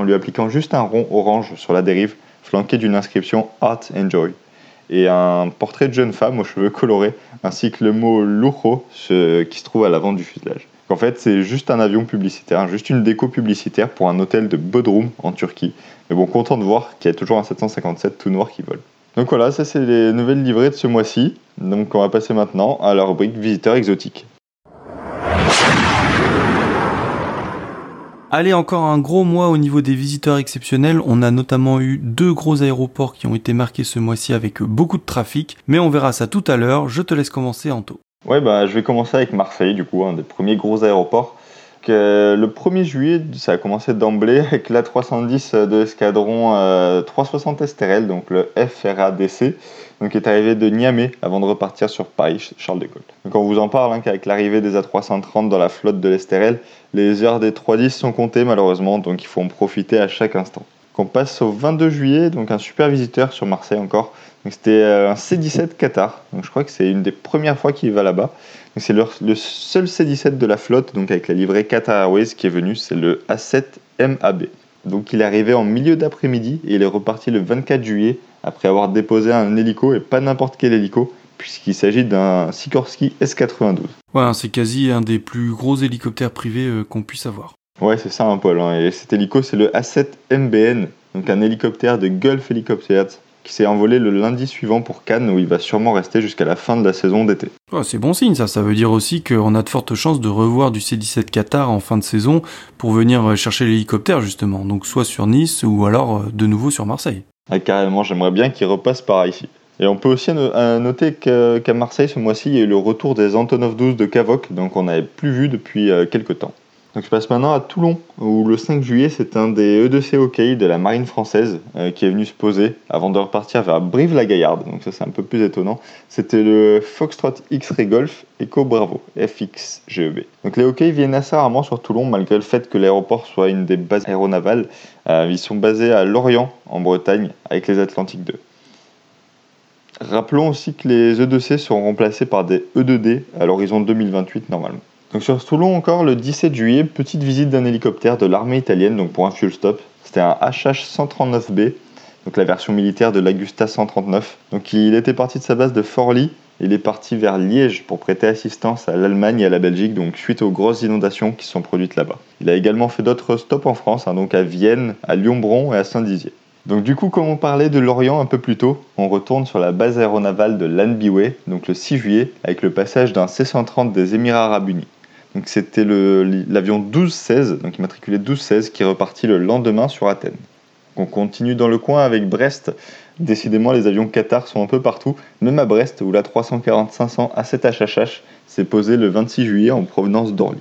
juste un rond orange sur la dérive, flanqué d'une inscription Art Enjoy. Et un portrait de jeune femme aux cheveux colorés, ainsi que le mot lujo qui se trouve à l'avant du fuselage. En fait, c'est juste un avion publicitaire, juste une déco publicitaire pour un hôtel de Bodrum en Turquie. Mais bon, content de voir qu'il y a toujours un 757 tout noir qui vole. Donc voilà, ça c'est les nouvelles livrées de ce mois-ci. Donc on va passer maintenant à la rubrique visiteurs exotiques. Allez, encore un gros mois au niveau des visiteurs exceptionnels. On a notamment eu deux gros aéroports qui ont été marqués ce mois-ci avec beaucoup de trafic. Mais on verra ça tout à l'heure. Je te laisse commencer, Anto. Ouais, bah, je vais commencer avec Marseille, du coup, un des premiers gros aéroports. Que le 1er juillet, ça a commencé d'emblée avec l'A310 de l'escadron 360 STRL, donc le FRADC, donc est arrivé de Niamey avant de repartir sur Paris, Charles de Gaulle. Donc on vous en parle hein, qu'avec l'arrivée des A330 dans la flotte de l'STRL, les heures des 310 sont comptées malheureusement, donc il faut en profiter à chaque instant. On passe au 22 juillet, donc un super visiteur sur Marseille encore. C'était euh, un C17 Qatar, donc je crois que c'est une des premières fois qu'il va là-bas. C'est le, le, seul C17 de la flotte, donc avec la livrée Qatar Airways qui est venu, c'est le A7 MAB. Donc il est arrivé en milieu d'après-midi et il est reparti le 24 juillet après avoir déposé un hélico et pas n'importe quel hélico, puisqu'il s'agit d'un Sikorsky S92. Ouais, hein, c'est quasi un des plus gros hélicoptères privés euh, qu'on puisse avoir. Ouais, c'est ça un poil. Hein. Et cet hélico, c'est le A7 MBN, donc un hélicoptère de Gulf Helicopters qui s'est envolé le lundi suivant pour Cannes où il va sûrement rester jusqu'à la fin de la saison d'été. Oh, c'est bon signe ça, ça veut dire aussi qu'on a de fortes chances de revoir du C-17 Qatar en fin de saison pour venir euh, chercher l'hélicoptère justement, donc soit sur Nice ou alors euh, de nouveau sur Marseille. Ah, carrément, j'aimerais bien qu'il repasse par ici. Et on peut aussi noter qu'à Marseille ce mois-ci, il y a eu le retour des Antonov 12 de Cavoc, donc on n'avait plus vu depuis quelques temps. Donc je passe maintenant à Toulon, où le 5 juillet, c'est un des E2C hockey de la marine française euh, qui est venu se poser avant de repartir vers Brive-la-Gaillarde. Donc ça c'est un peu plus étonnant. C'était le Foxtrot X-Ray Golf Eco Bravo, FXGEB. Donc les hockey viennent assez rarement sur Toulon, malgré le fait que l'aéroport soit une des bases aéronavales. Euh, ils sont basés à Lorient, en Bretagne, avec les Atlantiques 2. Rappelons aussi que les E2C seront remplacés par des E2D à l'horizon 2028 normalement. Donc sur Toulon encore, le 17 juillet, petite visite d'un hélicoptère de l'armée italienne, donc pour un fuel stop. C'était un HH-139B, donc la version militaire de l'Agusta 139. Donc il était parti de sa base de Forli, il est parti vers Liège pour prêter assistance à l'Allemagne et à la Belgique, donc suite aux grosses inondations qui sont produites là-bas. Il a également fait d'autres stops en France, hein, donc à Vienne, à Lyon-Bron et à Saint-Dizier. Donc du coup, comme on parlait de Lorient un peu plus tôt, on retourne sur la base aéronavale de Lanbiway, donc le 6 juillet, avec le passage d'un C-130 des Émirats Arabes Unis. Donc c'était l'avion 12-16, donc immatriculé 12-16, qui est reparti le lendemain sur Athènes. on continue dans le coin avec Brest. Décidément, les avions Qatar sont un peu partout, même à Brest, où la 340-500 A7HHH s'est posée le 26 juillet en provenance d'Orly.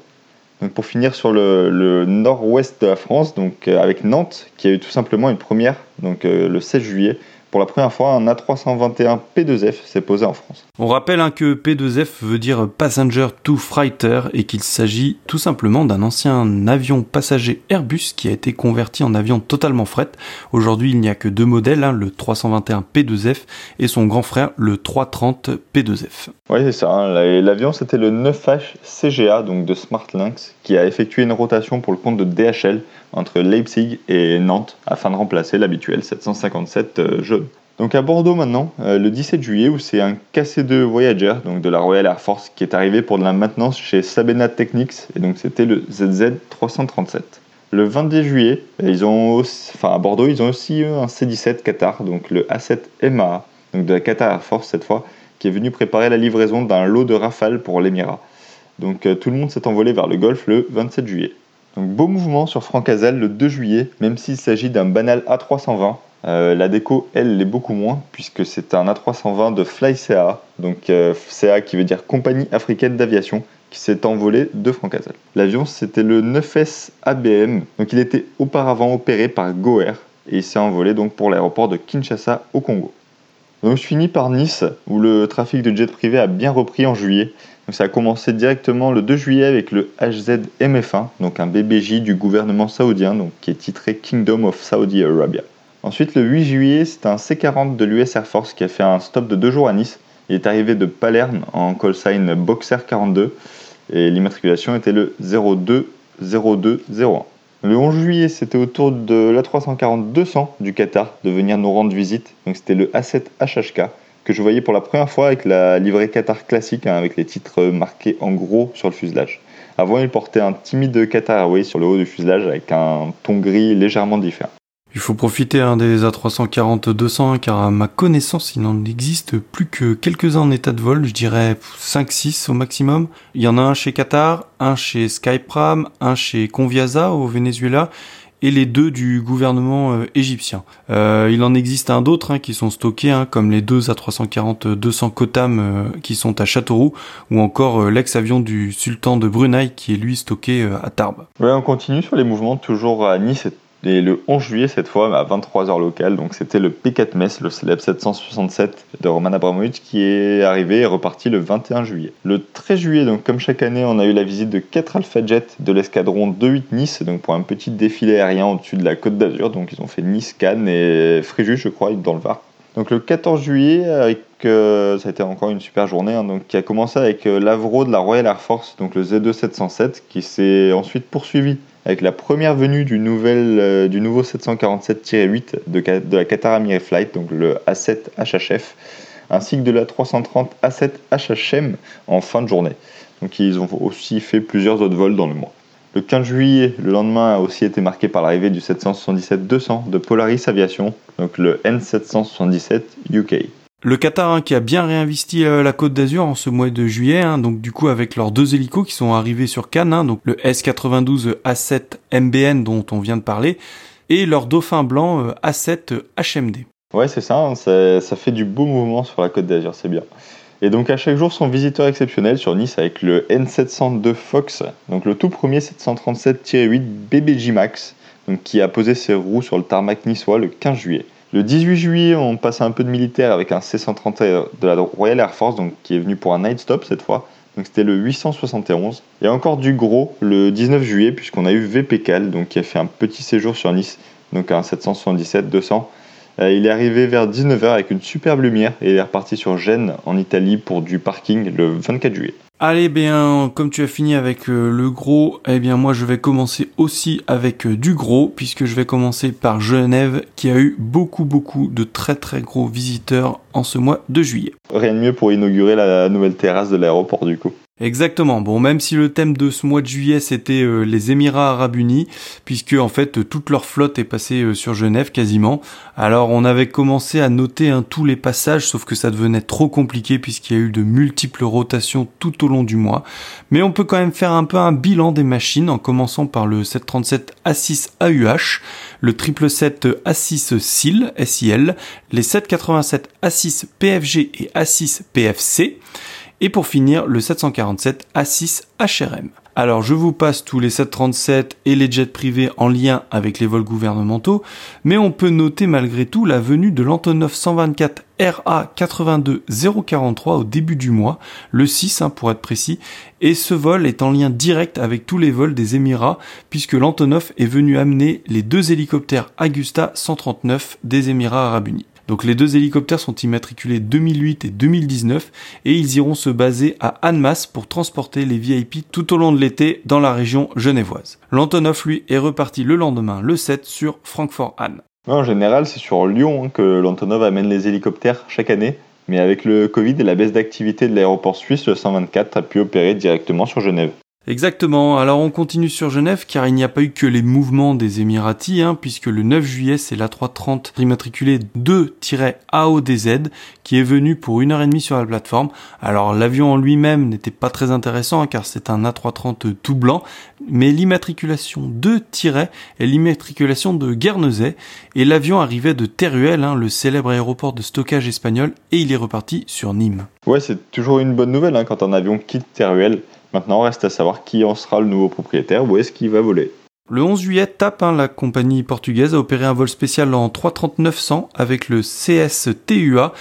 Donc pour finir sur le, nord-ouest de la France, donc euh, avec Nantes, qui a eu tout simplement une première, donc euh, le 16 juillet, pour la première fois, un A321 P2F s'est posé en France. On rappelle hein, que P2F veut dire Passenger to Freighter et qu'il s'agit tout simplement d'un ancien avion passager Airbus qui a été converti en avion totalement fret. Aujourd'hui, il n'y a que deux modèles, hein, le 321 P2F et son grand frère, le 330 P2F. Oui, c'est ça. Hein. L'avion, c'était le 9H CGA, donc de Smartlinks, qui a effectué une rotation pour le compte de DHL entre Leipzig et Nantes afin de remplacer l'habituel 757 euh, jaune. Donc à Bordeaux maintenant, euh, le 17 juillet, où c'est un KC2 Voyager, donc de la Royal Air Force, qui est arrivé pour de la maintenance chez Sabena Technics, et donc c'était le ZZ337. Le 22 juillet, ils ont enfin à Bordeaux, ils ont aussi eu un C-17 Qatar, donc le A7 MA, donc de la Qatar Air Force cette fois, qui est venu préparer la livraison d'un lot de Rafale pour l'Émirat. Donc euh, tout le monde s'est envolé vers le Golfe le 27 juillet. Beau mouvement sur Franck Hazal le 2 juillet, même s'il s'agit d'un banal A320. Euh, la déco, elle, l'est beaucoup moins, puisque c'est un A320 de FlyCA, donc euh, CA qui veut dire Compagnie Africaine d'Aviation, qui s'est envolé de Franck Hazal. L'avion, c'était le 9S ABM, donc il était auparavant opéré par Goer, et il s'est envolé donc pour l'aéroport de Kinshasa au Congo. Donc je finis par Nice, où le trafic de jet privé a bien repris en juillet, ça a commencé directement le 2 juillet avec le HZ-MF1, donc un BBJ du gouvernement saoudien, donc qui est titré Kingdom of Saudi Arabia. Ensuite, le 8 juillet, c'est un C-40 de l'US Air Force qui a fait un stop de deux jours à Nice. Il est arrivé de Palerme en call sign Boxer 42 et l'immatriculation était le 020201. Le 11 juillet, c'était au tour de l'A340-200 du Qatar de venir nous rendre visite. Donc c'était le A7 HHK que je voyais pour la première fois avec la livrée Qatar classique, hein, avec les titres marqués en gros sur le fuselage. Avant, il portait un timide Qatar Airways sur le haut du fuselage avec un ton gris légèrement différent. Il faut profiter hein, des A340-200 car à ma connaissance il n'en existe plus que quelques-uns en état de vol, je dirais 5-6 au maximum. Il y en a un chez Qatar, un chez Skypram, un chez Conviasa au Venezuela et les deux du gouvernement euh, égyptien. Euh, il en existe un d'autre hein, qui sont stockés, hein, comme les deux A340-200 Kotam euh, qui sont à Châteauroux, ou encore l'ex-avion du sultan de Brunei qui est lui stocké à Tarbes. Ouais, on continue sur les mouvements, toujours à Nice le 11 juillet, cette fois, à 23h locale, donc c'était le P4 Metz, le célèbre 767 de Roman Abramovich, qui est arrivé et reparti le 21 juillet. Le 13 juillet, donc comme chaque année, on a eu la visite de 4 Alpha Jets de l'escadron 28 Nice, donc pour un petit défilé aérien au-dessus de la côte d'Azur. Donc ils ont fait Nice, Cannes et Fréjus, je crois, dans le Var. Donc le 14 juillet, euh, ça a été encore une super journée, hein, donc, qui a commencé avec euh, l'Avro de la Royal Air Force, donc le Z2 707, qui s'est ensuite poursuivi avec la première venue du, nouvel, euh, du nouveau 747-8 de, de, la Qatar Amir Flight, donc le A7 HHF, ainsi que de la 330 A7 HHM en fin de journée. Donc ils ont aussi fait plusieurs autres vols dans le mois. Le 15 juillet, le lendemain a aussi été marqué par l'arrivée du 777-200 de Polaris Aviation, donc le N777 UK. Le Qatar hein, qui a bien réinvesti euh, la Côte d'Azur en ce mois de juillet, hein, donc du coup avec leurs deux hélicos qui sont arrivés sur Cannes, hein, donc le S92 A7 MBN dont on vient de parler, et leur dauphin blanc A7 HMD. Ouais c'est ça, ça, fait du beau mouvement sur la Côte d'Azur, c'est bien. Et donc à chaque jour, son visiteur exceptionnel sur Nice avec le N702 Fox, donc le tout premier 737-8 BBJ Max, qui a posé ses roues sur le tarmac niçois le 15 juillet. Le 18 juillet, on passe un peu de militaire avec un C-130 de la Royal Air Force, qui est venu pour un night stop cette fois. Donc c'était le 871. Et encore du gros le 19 juillet, puisqu'on a eu VPCAL, donc qui a fait un petit séjour sur Nice, donc un 777-200 euh, il est arrivé vers 19h avec une superbe lumière et il est reparti sur Gênes en Italie pour du parking le 24 juillet. Allez bien, comme tu as fini avec euh, le gros, eh bien moi je vais commencer aussi avec euh, du gros puisque je vais commencer par Genève qui a eu beaucoup beaucoup de très très gros visiteurs en ce mois de juillet. Rien de mieux pour inaugurer la nouvelle terrasse de l'aéroport du coup. Exactement. Bon, même si le thème de ce mois de juillet c'était euh, les Émirats Arabes Unis, puisque en fait toute leur flotte est passée euh, sur Genève quasiment. Alors on avait commencé à noter hein, tous les passages, sauf que ça devenait trop compliqué puisqu'il y a eu de multiples rotations tout au long du mois. Mais on peut quand même faire un peu un bilan des machines en commençant par le 737 A6 AUH, le 777 A6 SIL, SIL, les 787 A6 PFG et A6 PFC. Et pour finir, le 747 A6 HRM. Alors je vous passe tous les 737 et les jets privés en lien avec les vols gouvernementaux, mais on peut noter malgré tout la venue de l'Antonov 124 RA 82043 au début du mois, le 6 hein, pour être précis, et ce vol est en lien direct avec tous les vols des Émirats, puisque l'Antonov est venu amener les deux hélicoptères Agusta 139 des Émirats arabes unis. Donc les deux hélicoptères sont immatriculés 2008 et 2019 et ils iront se baser à Annemasse pour transporter les VIP tout au long de l'été dans la région genevoise. L'Antonov lui est reparti le lendemain, le 7, sur Francfort-Anne. En général, c'est sur Lyon hein, que l'Antonov amène les hélicoptères chaque année. Mais avec le Covid et la baisse d'activité de l'aéroport suisse, le 124 a pu opérer directement sur Genève. Exactement. Alors on continue sur Genève car il n'y a pas eu que les mouvements des Émiratis, hein, puisque le 9 juillet c'est l'A330 immatriculé 2-AODZ qui est venu pour une heure et demie sur la plateforme. Alors l'avion en lui-même n'était pas très intéressant hein, car c'est un A330 tout blanc, mais l'immatriculation 2- est l'immatriculation de Guernesey et l'avion arrivait de Teruel, hein, le célèbre aéroport de stockage espagnol, et il est reparti sur Nîmes. Ouais, c'est toujours une bonne nouvelle quand un avion quitte Teruel. Maintenant, reste à savoir qui en sera le nouveau propriétaire, où est-ce qu'il va voler. Le 11 juillet, TAP, hein, la compagnie portugaise, a opéré un vol spécial en 33900 avec le CSTUA.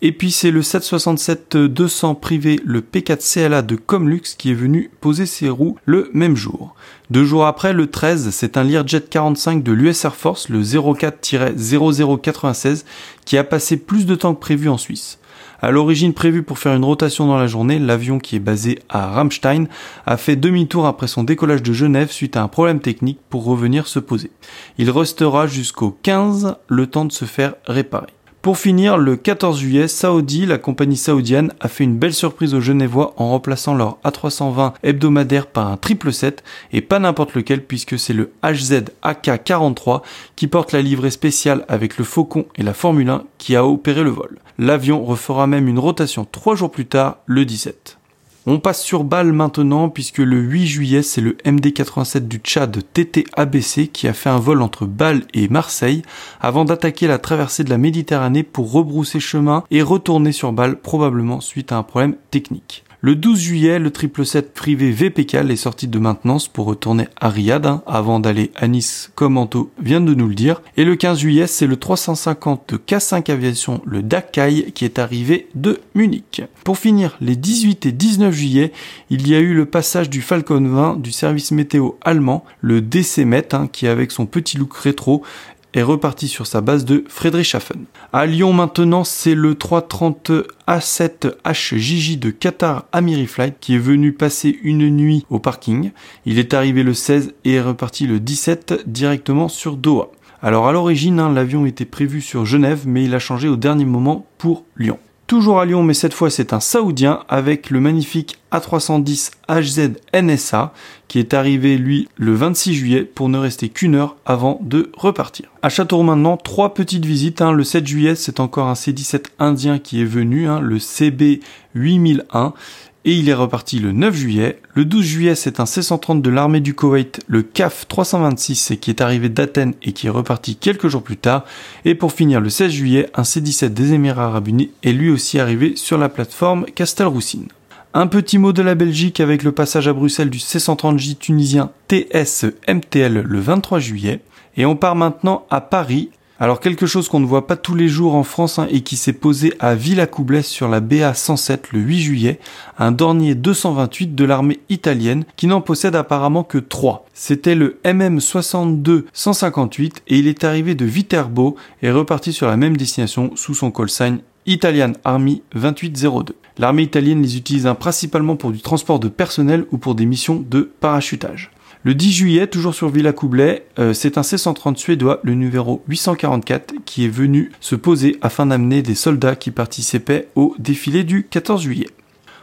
Et puis c'est le 767-200 privé, le P4CLA de Comlux qui est venu poser ses roues le même jour. Deux jours après, le 13, c'est un Learjet 45 de l'US Air Force, le 04-0096, qui a passé plus de temps que prévu en Suisse. À l'origine prévu pour faire une rotation dans la journée, l'avion qui est basé à Ramstein a fait demi-tour après son décollage de Genève suite à un problème technique pour revenir se poser. Il restera jusqu'au 15 le temps de se faire réparer. Pour finir, le 14 juillet, Saudi, la compagnie saoudienne, a fait une belle surprise aux Genevois en remplaçant leur A320 hebdomadaire par un 777 et pas n'importe lequel puisque c'est le HZ AK-43 qui porte la livrée spéciale avec le Faucon et la Formule 1 qui a opéré le vol. L'avion refera même une rotation trois jours plus tard, le 17. On passe sur Bâle maintenant puisque le 8 juillet c'est le MD87 du Tchad TTABC qui a fait un vol entre Bâle et Marseille avant d'attaquer la traversée de la Méditerranée pour rebrousser chemin et retourner sur Bâle probablement suite à un problème technique. Le 12 juillet, le 777 privé VPCAL est sorti de maintenance pour retourner à Riyad hein, avant d'aller à Nice comme Anto vient de nous le dire. Et le 15 juillet, c'est le 350 de K5 Aviation, le Dakai, qui est arrivé de Munich. Pour finir, les 18 et 19 juillet, il y a eu le passage du Falcon 20 du service météo allemand, le DC-MET, hein, qui avec son petit look rétro est reparti sur sa base de Friedrichshafen. À Lyon maintenant, c'est le 330 A7 HJJ de Qatar Flight qui est venu passer une nuit au parking. Il est arrivé le 16 et est reparti le 17 directement sur Doha. Alors à l'origine, hein, l'avion était prévu sur Genève, mais il a changé au dernier moment pour Lyon. Toujours à Lyon, mais cette fois c'est un Saoudien avec le magnifique A310 HZ NSA qui est arrivé lui le 26 juillet pour ne rester qu'une heure avant de repartir. À Châteauroux maintenant, trois petites visites. Hein. Le 7 juillet, c'est encore un C-17 indien qui est venu, hein, le CB 8001 et il est reparti le 9 juillet. Le 12 juillet, c'est un C-130 de l'armée du Koweït, le CAF 326, qui est arrivé d'Athènes et qui est reparti quelques jours plus tard. Et pour finir, le 16 juillet, un C-17 des Émirats Arabes Unis est lui aussi arrivé sur la plateforme Castelroussine. Un petit mot de la Belgique avec le passage à Bruxelles du C-130J tunisien TS MTL le 23 juillet. Et on part maintenant à Paris alors quelque chose qu'on ne voit pas tous les jours en France hein, et qui s'est posé à Villacoublès sur la BA 107 le 8 juillet, un Dornier 228 de l'armée italienne qui n'en possède apparemment que 3. C'était le MM 62 158 et il est arrivé de Viterbo et reparti sur la même destination sous son call sign Italian Army 2802. L'armée italienne les utilise hein, principalement pour du transport de personnel ou pour des missions de parachutage. Le 10 juillet, toujours sur Villa Coublet, euh, c'est un C-130 suédois, le numéro 844, qui est venu se poser afin d'amener des soldats qui participaient au défilé du 14 juillet.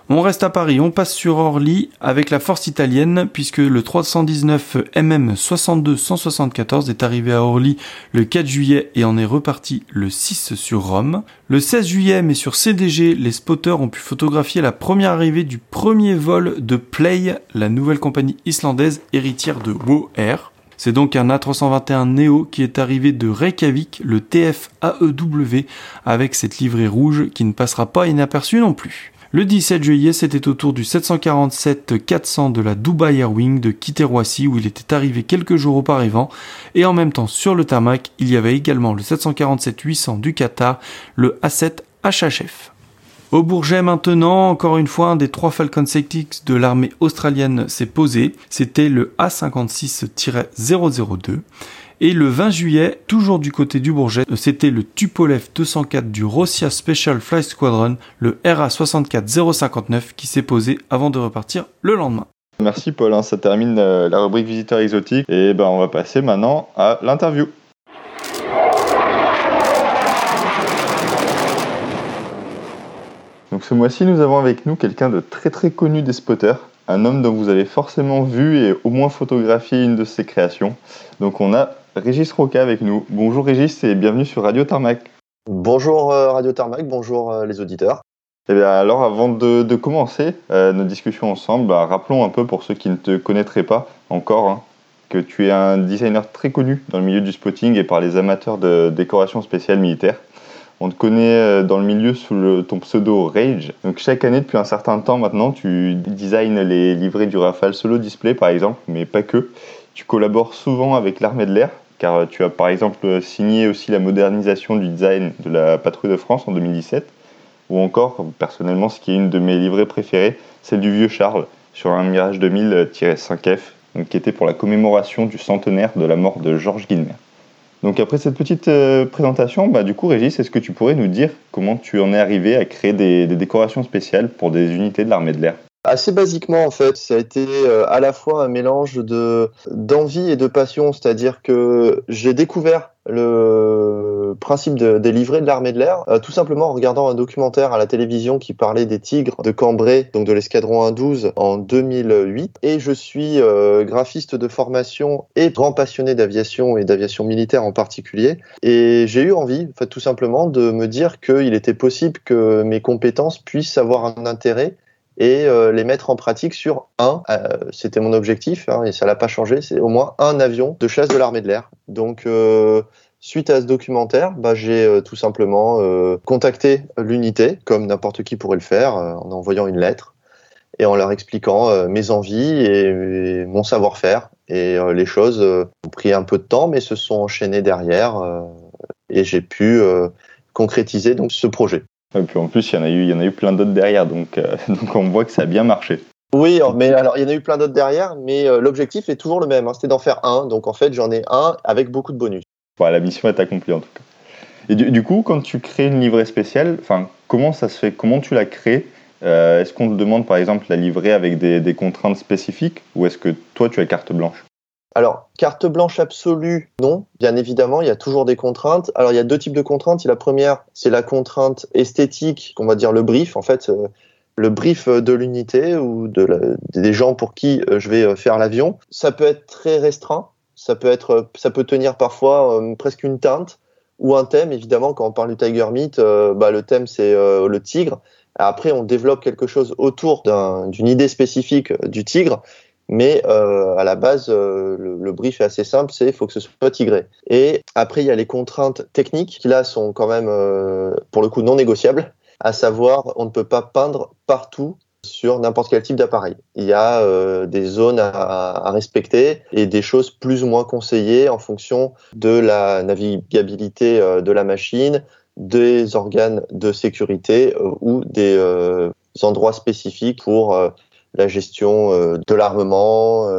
On reste à Paris, on passe sur Orly avec la force italienne puisque le 319 MM 62 174 est arrivé à Orly le 4 juillet et en est reparti le 6 sur Rome. Le 16 juillet, mais sur CDG, les spotters ont pu photographier la première arrivée du premier vol de Play, la nouvelle compagnie islandaise héritière de WoW Air. C'est donc un A321 Neo qui est arrivé de Reykjavik, le TF AEW, avec cette livrée rouge qui ne passera pas inaperçue non plus. Le 17 juillet, c'était au tour du 747-400 de la Dubai Airwing de quitter où il était arrivé quelques jours auparavant et en même temps sur le tarmac, il y avait également le 747-800 du Qatar, le A7 HHF. Au Bourget maintenant, encore une fois, un des trois Falcon 6 de l'armée australienne s'est posé. C'était le A56-002. Et le 20 juillet, toujours du côté du Bourget, c'était le Tupolev 204 du Rossia Special Flight Squadron, le RA 64 059 qui s'est posé avant de repartir le lendemain. Merci Paul, hein. ça termine euh, la rubrique visiteur exotique et ben on va passer maintenant à l'interview. Donc ce mois-ci, nous avons avec nous quelqu'un de très très connu des spotters, un homme dont vous avez forcément vu et au moins photographié une de ses créations. Donc on a Régis Roca avec nous. Bonjour Régis et bienvenue sur Radio Tarmac. Bonjour euh, Radio Tarmac, bonjour euh, les auditeurs. Eh bien alors avant de, commencer euh, nos discussions ensemble, bah, rappelons un peu pour ceux qui ne te connaîtraient pas encore hein, que tu es un designer très connu dans le milieu du spotting et par les amateurs de décoration spéciale militaire. On te connaît dans le milieu sous ton pseudo Rage. Donc chaque année depuis un certain temps maintenant, tu designs les livrets du Rafale Solo Display par exemple, mais pas que. Tu collabores souvent avec l'armée de l'air car tu as par exemple signé aussi la modernisation du design de la patrouille de France en 2017, ou encore, personnellement, ce qui est une de mes livrées préférées, celle du vieux Charles sur un Mirage 2000-5F, qui était pour la commémoration du centenaire de la mort de Georges Guilmer. Donc après cette petite euh, présentation, bah, du coup Régis, est-ce que tu pourrais nous dire comment tu en es arrivé à créer des décorations spéciales pour des unités de l'armée de l'air? Assez basiquement, en fait, ça a été euh, à la fois un mélange de d'envie et de passion, c'est-à-dire que j'ai découvert le principe de, des livrets de l'armée de l'air, euh, tout simplement en regardant un documentaire à la télévision qui parlait des tigres de Cambrai, donc de l'escadron 112 en 2008. Et je suis euh, graphiste de formation et grand passionné d'aviation et d'aviation militaire en particulier. Et j'ai eu envie, en fait, tout simplement, de me dire qu'il était possible que mes compétences puissent avoir un intérêt et euh, les mettre en pratique sur un, euh, c'était mon objectif hein, et ça l'a pas changé, c'est au moins un avion de chasse de l'armée de l'air. Donc euh, suite à ce documentaire, bah, j'ai tout simplement contacté l'unité comme n'importe qui pourrait le faire en envoyant une lettre et en leur expliquant mes envies et, mon savoir-faire. Et les choses ont pris un peu de temps mais se sont enchaînées derrière et j'ai pu concrétiser donc ce projet. Et puis en plus, il y en a eu, il y en a eu plein d'autres derrière, donc, euh, donc on voit que ça a bien marché. Oui, mais alors il y en a eu plein d'autres derrière, mais euh, l'objectif est toujours le même, hein, c'était d'en faire un. Donc en fait, j'en ai un avec beaucoup de bonus. la mission est accomplie en tout cas. Et du, coup, quand tu crées une livrée spéciale, enfin, comment ça se fait? Comment tu la crées? Euh, Est-ce qu'on te demande par exemple la livrée avec des, des contraintes spécifiques, ou est-ce que toi tu as carte blanche? Alors, carte blanche absolue, non. Bien évidemment, il y a toujours des contraintes. Alors, il y a deux types de contraintes. La première, c'est la contrainte esthétique, qu'on va dire le brief, en fait, euh, le brief de l'unité ou de des gens pour qui euh, je vais euh, faire l'avion. Ça peut être très restreint. Ça peut être, ça peut tenir parfois presque une teinte ou un thème. Évidemment, quand on parle du Tiger Meat, bah, le thème c'est le tigre. Après, on développe quelque chose autour d'une idée spécifique du tigre, mais euh, à la base, euh, le, brief est assez simple, c'est il faut que ce soit tigré. Et après, il y a les contraintes techniques qui là sont quand même, euh, pour le coup, non négociables, à savoir, on ne peut pas peindre partout sur n'importe quel type d'appareil. Il y a euh, des zones à, à, respecter et des choses plus ou moins conseillées en fonction de la navigabilité euh, de la machine, des organes de sécurité euh, ou des endroits spécifiques pour la gestion de l'armement,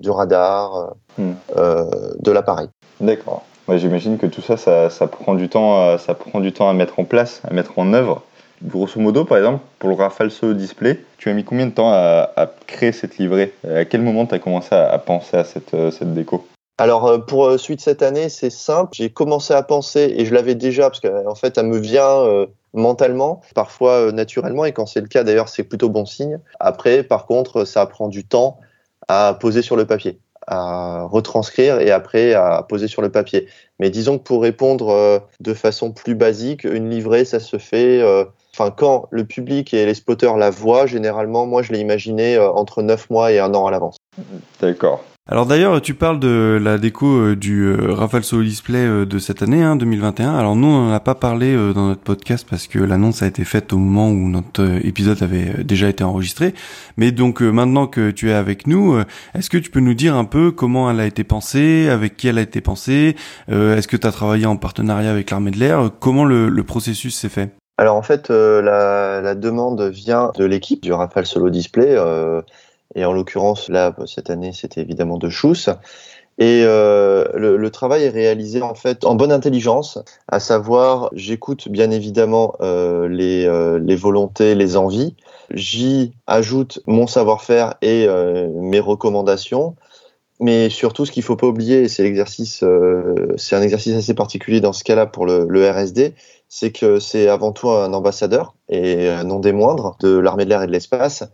du radar, hmm. de l'appareil. D'accord. J'imagine que tout ça, ça, ça, prend du temps, ça prend du temps à mettre en place, à mettre en œuvre. Grosso modo, par exemple, pour le Rafale Solo Display, tu as mis combien de temps à, créer cette livrée? À quel moment tu as commencé à, penser à cette, euh, cette déco? Alors euh, pour euh, suite cette année, c'est simple. J'ai commencé à penser et je l'avais déjà parce qu'en en fait, elle me vient mentalement, parfois naturellement et quand c'est le cas d'ailleurs, c'est plutôt bon signe. Après, par contre, ça prend du temps à poser sur le papier, à retranscrire et après à poser sur le papier. Mais disons que pour répondre de façon plus basique, une livrée, ça se fait enfin quand le public et les spotters la voient, généralement, moi je l'ai imaginé euh, entre 9 mois et un an à l'avance. D'accord. Alors d'ailleurs, tu parles de la déco euh, du euh, Rafale Solo Display de cette année, hein, 2021. Alors nous, on n'en a pas parlé dans notre podcast parce que l'annonce a été faite au moment où notre épisode avait déjà été enregistré. Mais donc maintenant que tu es avec nous, est-ce que tu peux nous dire un peu comment elle a été pensée, avec qui elle a été pensée Est-ce que tu as travaillé en partenariat avec l'armée de l'air Comment le processus s'est fait? Alors en fait, euh, la, demande vient de l'équipe du Rafale Solo Display, euh, et en l'occurrence là cette année c'était évidemment de Schuss. Et euh, le, le, travail est réalisé en fait en bonne intelligence, à savoir j'écoute bien évidemment euh, les, euh, les, volontés, les envies, j'y ajoute mon savoir-faire et mes recommandations. Mais surtout, ce qu'il faut pas oublier, c'est l'exercice, c'est un exercice assez particulier dans ce cas-là pour le, le RSD, c'est que c'est avant tout un ambassadeur, et non des moindres, de l'armée de l'air et de l'espace.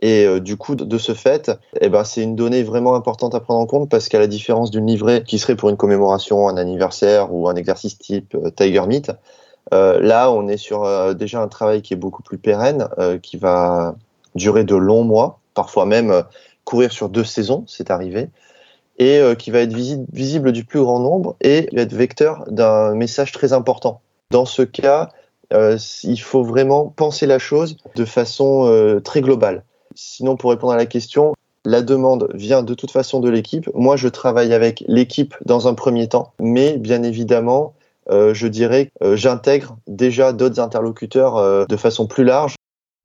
Et euh, du coup, de ce fait, eh ben, c'est une donnée vraiment importante à prendre en compte parce qu'à la différence d'une livrée qui serait pour une commémoration, un anniversaire ou un exercice type euh, Tiger Meet, euh, là, on est sur déjà un travail qui est beaucoup plus pérenne, qui va durer de longs mois, parfois même courir sur deux saisons, c'est arrivé, et qui va être visible du plus grand nombre et être vecteur d'un message très important dans ce cas, il faut vraiment penser la chose de façon très globale. Sinon, pour répondre à la question, la demande vient de toute façon de l'équipe. Moi, je travaille avec l'équipe dans un premier temps, mais bien évidemment, euh, je dirais, que j'intègre déjà d'autres interlocuteurs de façon plus large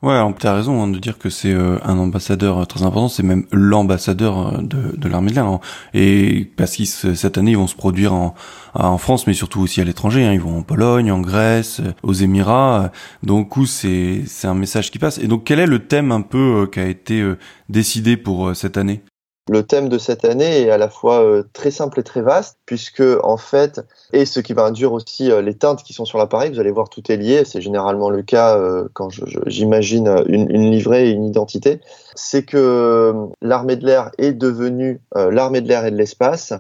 Ouais, tu as raison hein, de dire que c'est euh, un ambassadeur euh, très important, c'est même l'ambassadeur euh, de, de l'armée de l'air. Hein. Et parce qu'ils cette année ils vont se produire en, en France, mais surtout aussi à l'étranger. Hein. Ils vont en Pologne, en Grèce, aux Émirats. Donc c'est c'est un message qui passe. Et donc quel est le thème un peu qui a été décidé pour cette année? Le thème de cette année est à la fois euh, très simple et très vaste, puisque en fait, et ce qui va induire aussi euh, les teintes qui sont sur l'appareil, vous allez voir tout est lié, c'est généralement le cas euh, quand j'imagine une, une, livrée et une identité, c'est que l'armée de l'air est devenue l'armée de l'air et de l'espace,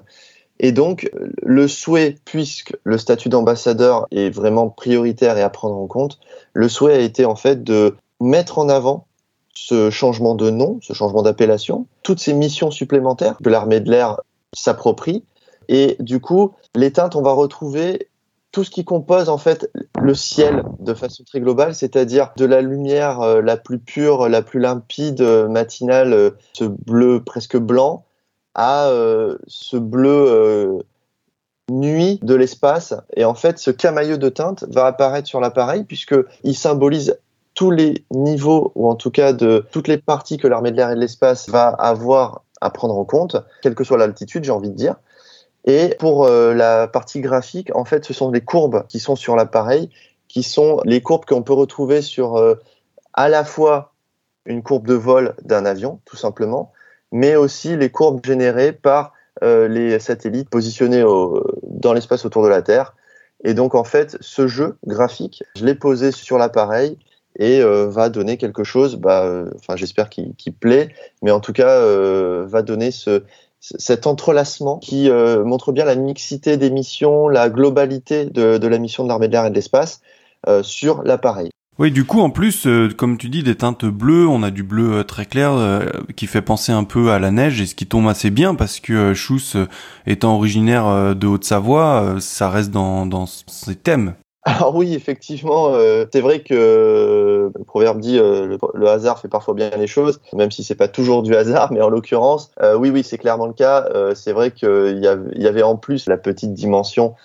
et donc, le souhait, puisque le statut d'ambassadeur est vraiment prioritaire et à prendre en compte, le souhait a été en fait de mettre en avant ce changement de nom, ce changement d'appellation, toutes ces missions supplémentaires que l'armée de l'air s'approprie. Et du coup, les teintes, on va retrouver tout ce qui compose en fait le ciel de façon très globale, c'est-à-dire de la lumière euh, la plus pure, la plus limpide, euh, matinale, euh, ce bleu presque blanc, à ce bleu nuit de l'espace. Et en fait, ce camailleux de teintes va apparaître sur l'appareil puisque il symbolise tous les niveaux, ou en tout cas de toutes les parties que l'armée de l'air et de l'espace va avoir à prendre en compte, quelle que soit l'altitude, j'ai envie de dire. Et pour euh, la partie graphique, en fait, ce sont les courbes qui sont sur l'appareil, qui sont les courbes qu'on peut retrouver sur euh, à la fois une courbe de vol d'un avion, tout simplement, mais aussi les courbes générées par euh, les satellites positionnés dans l'espace autour de la Terre. Et donc, en fait, ce jeu graphique, je l'ai posé sur l'appareil et euh, va donner quelque chose, bah, euh, enfin j'espère qu'il plaît, mais en tout cas euh, va donner ce, cet entrelacement qui montre bien la mixité des missions, la globalité de, de la mission de l'armée de l'air et de l'espace sur l'appareil. Oui, du coup, en plus, euh, comme tu dis, des teintes bleues, on a du bleu euh, très clair euh, qui fait penser un peu à la neige et ce qui tombe assez bien parce que Schuss, étant originaire de Haute-Savoie, ça reste dans, dans ses thèmes. Alors oui, effectivement, c'est vrai que le proverbe dit le, hasard fait parfois bien les choses, même si c'est pas toujours du hasard, mais en l'occurrence, oui, oui, c'est clairement le cas. c'est vrai qu'il y, y, avait en plus la petite dimension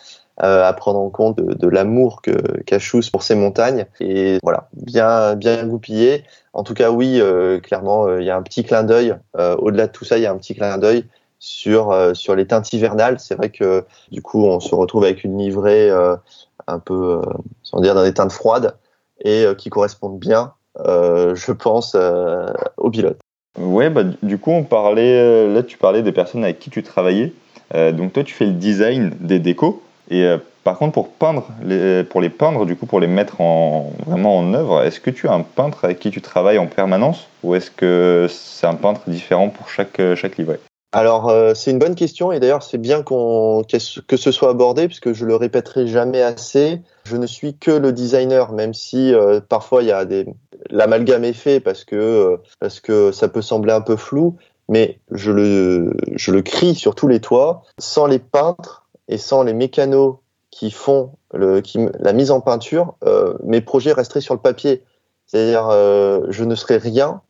euh, à prendre en compte de, l'amour que qu'a pour ces montagnes et voilà bien bien goupillé. En tout cas oui euh, clairement euh, il y a un petit clin d'œil au-delà de tout ça il y a un petit clin d'œil sur sur les teintes hivernales. C'est vrai que du coup on se retrouve avec une livrée un peu sans dire dans des teintes froides et qui correspondent bien je pense aux pilotes. Ouais, bah, du coup, on parlait, là, tu parlais des personnes avec qui tu travaillais. donc, toi, tu fais le design des décos. Et euh, par contre, pour peindre, les, pour les peindre, du coup, pour les mettre en, vraiment en œuvre, est-ce que tu as un peintre avec qui tu travailles en permanence? Ou est-ce que c'est un peintre différent pour chaque, chaque livret? Alors euh, c'est une bonne question et d'ailleurs c'est bien qu'on que ce soit abordé puisque je le répéterai jamais assez. Je ne suis que le designer même si euh, parfois il y a des l'amalgame est fait parce que parce que ça peut sembler un peu flou mais je le je le crie sur tous les toits sans les peintres et sans les mécanos qui font le, qui, la mise en peinture, euh, mes projets resteraient sur le papier. C'est-à-dire, euh, je ne serais rien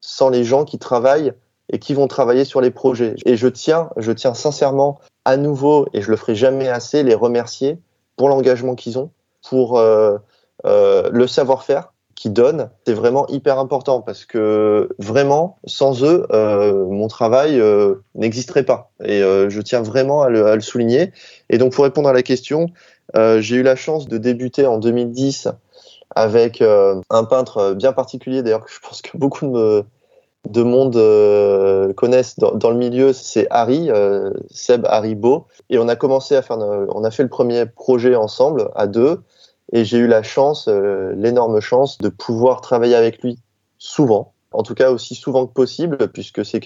sans les gens qui travaillent et qui vont travailler sur les projets. Et je tiens, je tiens sincèrement à nouveau, et je le ferai jamais assez, les remercier pour l'engagement qu'ils ont, pour euh, euh le savoir-faire, qui donnent, c'est vraiment hyper important parce que vraiment, sans eux, euh, mon travail euh, n'existerait pas. Et euh, je tiens vraiment à le, à le, souligner. Et donc, pour répondre à la question, euh, j'ai eu la chance de débuter en 2010 avec un peintre bien particulier, d'ailleurs, que je pense que beaucoup de, de monde connaissent dans, dans, le milieu, c'est Harry, Seb Haribo. Et on a commencé à faire, on a fait le premier projet ensemble à deux. Et j'ai eu la chance, euh, l'énorme chance de pouvoir travailler avec lui souvent, en tout cas aussi souvent que possible, puisque c'est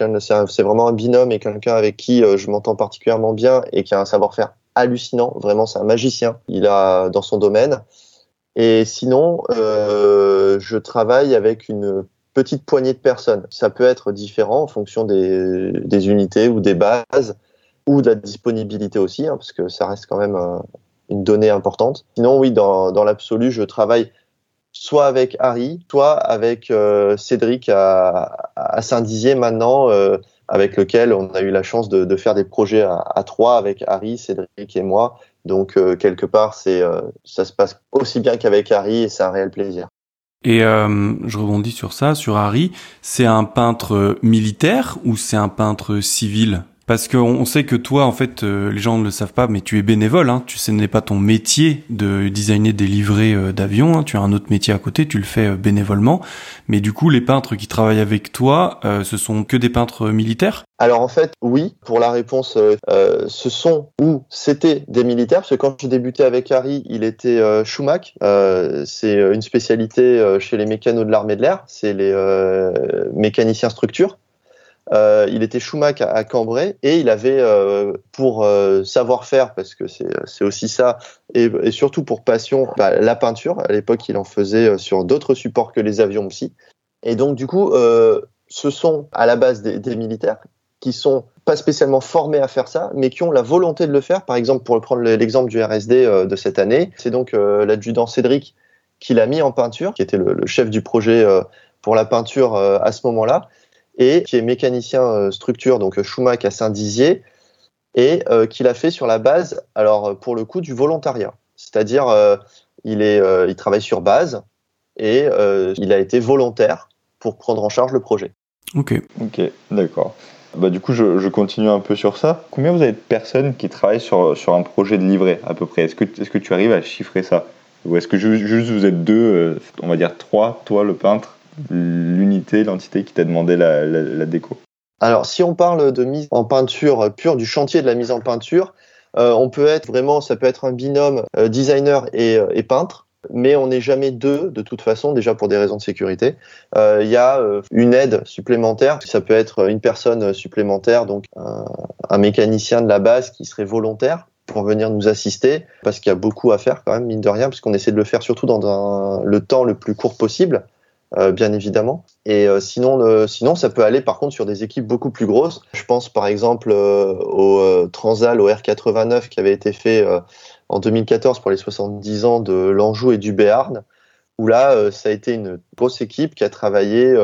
c'est vraiment un binôme et quelqu'un avec qui euh, je m'entends particulièrement bien et qui a un savoir-faire hallucinant. Vraiment, c'est un magicien. Il a dans son domaine. Et sinon, euh, je travaille avec une petite poignée de personnes. Ça peut être différent en fonction des, unités ou des bases ou de la disponibilité aussi, hein, parce que ça reste quand même une donnée importante. Sinon, oui, dans, l'absolu, je travaille soit avec Harry, soit avec euh, Cédric à, Saint-Dizier maintenant, euh, avec lequel on a eu la chance de, de faire des projets à, à, trois avec Harry, Cédric et moi. Donc euh, quelque part, c'est ça se passe aussi bien qu'avec Harry et c'est un réel plaisir. Et je rebondis sur ça, sur Harry. C'est un peintre militaire ou c'est un peintre civil? Parce qu'on sait que toi, en fait, euh, les gens ne le savent pas, mais tu es bénévole. Hein. Tu sais, ce n'est pas ton métier de designer des livrets euh, d'avions. Hein. Tu as un autre métier à côté, tu le fais euh, bénévolement. Mais du coup, les peintres qui travaillent avec toi, ce sont que des peintres militaires? Alors en fait, oui. Pour la réponse, ce sont ou c'était des militaires. Parce que quand j'ai débuté avec Harry, il était euh, c'est une spécialité chez les mécanos de l'armée de l'air. C'est les mécaniciens structures. Euh, il était Schumacher à, Cambrai et il avait euh, pour euh, savoir-faire parce que c'est aussi ça et, et, surtout pour passion bah, la peinture. À l'époque, il en faisait euh, sur d'autres supports que les avions aussi. Et donc du coup, euh, ce sont à la base des, des, militaires qui sont pas spécialement formés à faire ça, mais qui ont la volonté de le faire. Par exemple, pour prendre l'exemple du RSD de cette année, c'est donc l'adjudant Cédric qui l'a mis en peinture, qui était le, le chef du projet pour la peinture à ce moment-là et qui est mécanicien euh, structure, donc euh, Schumacher à Saint-Dizier, et euh, qu'il a fait sur la base, alors pour le coup, du volontariat. C'est-à-dire, il, est, il travaille sur base et il a été volontaire pour prendre en charge le projet. Ok. Ok, d'accord. Bah, du coup, je, je, continue un peu sur ça. Combien vous avez de personnes qui travaillent sur, sur un projet de livret à peu près? Est-ce que, est que tu arrives à chiffrer ça? Ou est-ce que juste vous êtes deux, on va dire trois, toi le peintre, l'unité, l'entité qui t'a demandé la, déco Alors, si on parle de mise en peinture pure, du chantier de la mise en peinture, euh, on peut être vraiment, ça peut être un binôme euh, designer et, euh, et, peintre, mais on n'est jamais deux de toute façon, déjà pour des raisons de sécurité. Il y a une aide supplémentaire, ça peut être une personne supplémentaire, donc un, mécanicien de la base qui serait volontaire pour venir nous assister, parce qu'il y a beaucoup à faire quand même, mine de rien, parce qu'on essaie de le faire surtout dans le temps le plus court possible. Euh, bien évidemment. Et euh, sinon, euh, sinon, ça peut aller par contre sur des équipes beaucoup plus grosses. Je pense par exemple au Transal, au R89 qui avait été fait en 2014 pour les 70 ans de l'Anjou et du Béarn, où là, ça a été une grosse équipe qui a travaillé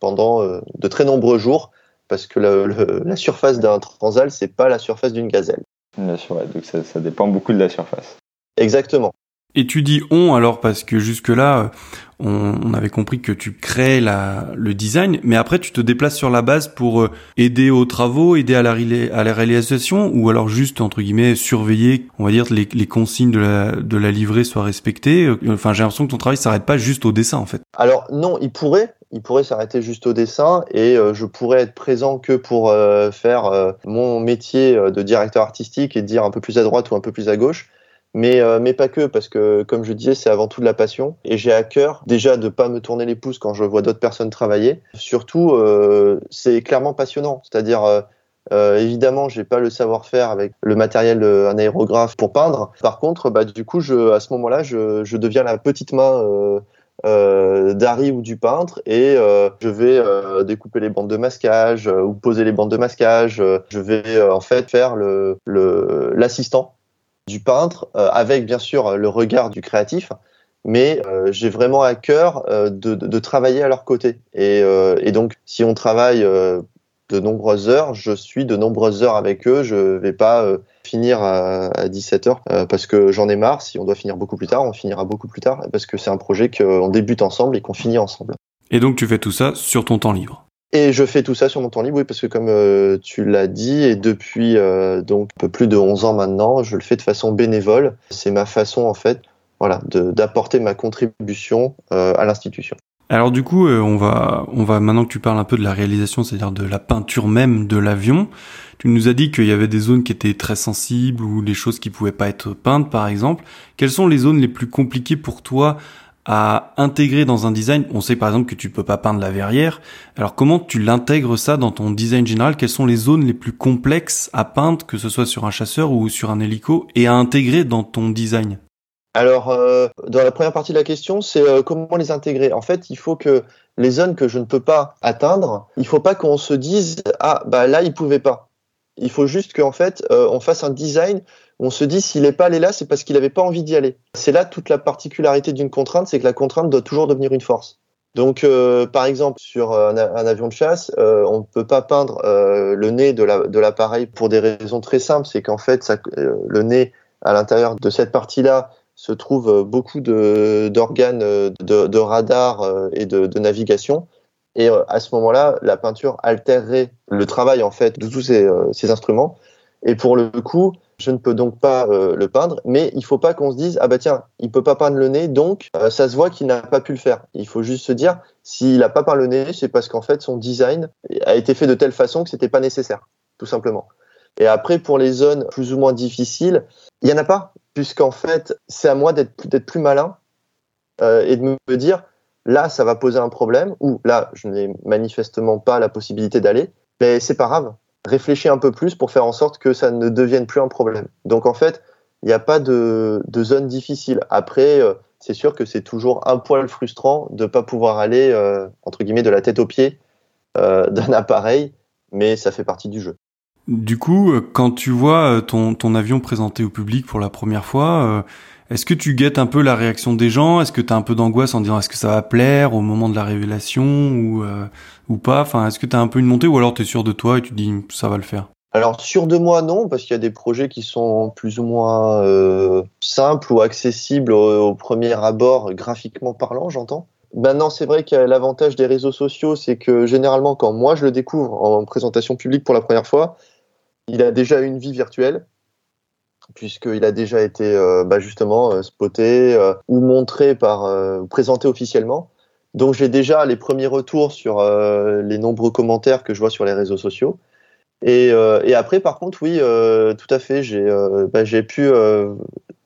pendant de très nombreux jours, parce que la surface d'un Transal, c'est pas la surface d'une gazelle. Bien sûr, donc ça, ça dépend beaucoup de la surface. Exactement. Et tu dis on alors parce que jusque-là, on, on, avait compris que tu crées la, le design, mais après tu te déplaces sur la base pour euh, aider aux travaux, aider à la, réalisation, ou alors juste entre guillemets surveiller, on va dire les, les consignes de la, de la livrée soient respectées. Euh, enfin, j'ai l'impression que ton travail s'arrête pas juste au dessin en fait. Alors non, il pourrait, il pourrait s'arrêter juste au dessin et euh, je pourrais être présent que pour faire mon métier de directeur artistique et dire un peu plus à droite ou un peu plus à gauche mais euh, mais pas que parce que comme je disais c'est avant tout de la passion. Et j'ai à cœur déjà de pas me tourner les pouces quand je vois d'autres personnes travailler. Surtout euh, c'est clairement passionnant. C'est-à-dire euh, euh, évidemment, j'ai pas le savoir-faire avec le matériel d'un aérographe pour peindre. Par contre, bah, du coup, je, à ce moment-là, je, je deviens la petite main euh, euh, d'Harry ou du peintre. Et euh, je vais euh, découper les bandes de masquage ou poser les bandes de masquage. je vais en fait faire l'assistant du peintre, euh, avec bien sûr le regard du créatif, mais euh, j'ai vraiment à cœur euh, de, de, travailler à leur côté. Et, et donc, si on travaille de nombreuses heures, je suis de nombreuses heures avec eux. Je vais pas finir à, 17 heures parce que j'en ai marre. Si on doit finir beaucoup plus tard, on finira beaucoup plus tard parce que c'est un projet qu'on débute ensemble et qu'on finit ensemble. Et donc tu fais tout ça sur ton temps libre et je fais tout ça sur mon temps libre, oui, parce que comme euh, tu l'as dit, et depuis euh, donc un peu plus de 11 ans maintenant, je le fais de façon bénévole. C'est ma façon, en fait, voilà, d'apporter ma contribution euh, à l'institution. Alors du coup, on va, on va maintenant que tu parles un peu de la réalisation, c'est-à-dire de la peinture même de l'avion. Tu nous as dit qu'il y avait des zones qui étaient très sensibles ou des choses qui pouvaient pas être peintes, par exemple. Quelles sont les zones les plus compliquées pour toi à intégrer dans un design On sait par exemple que tu peux pas peindre la verrière. Alors comment tu l'intègres ça dans ton design général? Quelles sont les zones les plus complexes à peindre, que ce soit sur un chasseur ou sur un hélico, et à intégrer dans ton design? Alors, euh, dans la première partie de la question, c'est euh, comment les intégrer? En fait, il faut que les zones que je ne peux pas atteindre, il faut pas qu'on se dise ah bah là il pouvait pas. Il faut juste qu'en fait euh, on fasse un design on se dit s'il n'est pas allé là, c'est parce qu'il n'avait pas envie d'y aller. C'est là toute la particularité d'une contrainte, c'est que la contrainte doit toujours devenir une force. Donc, euh, par exemple, sur un, avion de chasse, euh, on ne peut pas peindre euh, le nez de l'appareil pour des raisons très simples. C'est qu'en fait, le nez, à l'intérieur de cette partie-là, se trouve beaucoup d'organes de, radar et de, navigation. Et à ce moment-là, la peinture altérerait le travail en fait de tous ces instruments. Et pour le coup, je ne peux donc pas euh, le peindre, mais il faut pas qu'on se dise ah bah tiens, il peut pas peindre le nez, donc euh, ça se voit qu'il n'a pas pu le faire. Il faut juste se dire s'il n'a pas peint le nez, c'est parce qu'en fait son design a été fait de telle façon que c'était pas nécessaire, tout simplement. Et après pour les zones plus ou moins difficiles, il y en a pas, puisqu'en fait c'est à moi d'être d'être plus malin euh, et de me dire là ça va poser un problème ou là je n'ai manifestement pas la possibilité d'aller, mais c'est pas grave réfléchis un peu plus pour faire en sorte que ça ne devienne plus un problème. Donc en fait, il n'y a pas de, zone difficile. Après, euh, c'est sûr que c'est toujours un poil frustrant de ne pas pouvoir aller, euh, entre guillemets, de la tête aux pieds euh, d'un appareil, mais ça fait partie du jeu. Du coup, quand tu vois ton avion présenté au public pour la première fois, est-ce que tu guettes un peu la réaction des gens? Est-ce que tu as un peu d'angoisse en disant est-ce que ça va plaire au moment de la révélation ou, euh, pas? Est-ce que tu as un peu une montée ou alors tu es sûr de toi et tu te dis ça va le faire? Alors sûr de moi non parce qu'il y a des projets qui sont plus ou moins euh, simples ou accessibles au, premier abord graphiquement parlant j'entends. Maintenant c'est vrai que l'avantage des réseaux sociaux c'est que généralement quand moi je le découvre en présentation publique pour la première fois, il a déjà une vie virtuelle puisqu'il a déjà été euh, bah justement euh, spoté euh, ou montré par présenté officiellement. Donc j'ai déjà les premiers retours sur les nombreux commentaires que je vois sur les réseaux sociaux. Et, et après, par contre, oui, tout à fait, j'ai bah, j'ai pu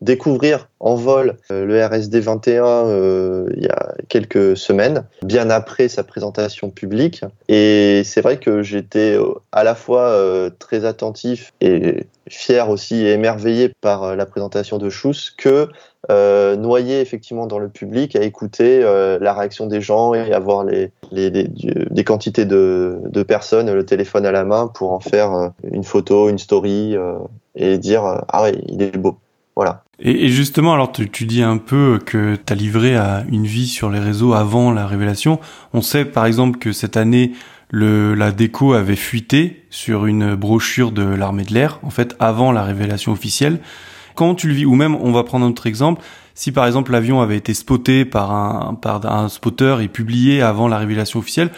découvrir en vol le RSD 21 il y a quelques semaines, bien après sa présentation publique. Et c'est vrai que j'étais à la fois très attentif et fier aussi et émerveillé par la présentation de Schuss que euh, effectivement dans le public, à écouter euh, la réaction des gens et avoir les, les, des quantités de, de, personnes, le téléphone à la main pour en faire euh, une photo, une story et dire ah ouais il est beau. Voilà. Et, justement, alors tu, tu, dis un peu que tu as livré à une vie sur les réseaux avant la révélation. On sait par exemple que cette année, le, la déco avait fuité sur une brochure de l'armée de l'air, en fait, avant la révélation officielle. Quand tu le vis, ou même, on va prendre un autre exemple, si par exemple l'avion avait été spoté par un, par un spotter et publié avant la révélation officielle,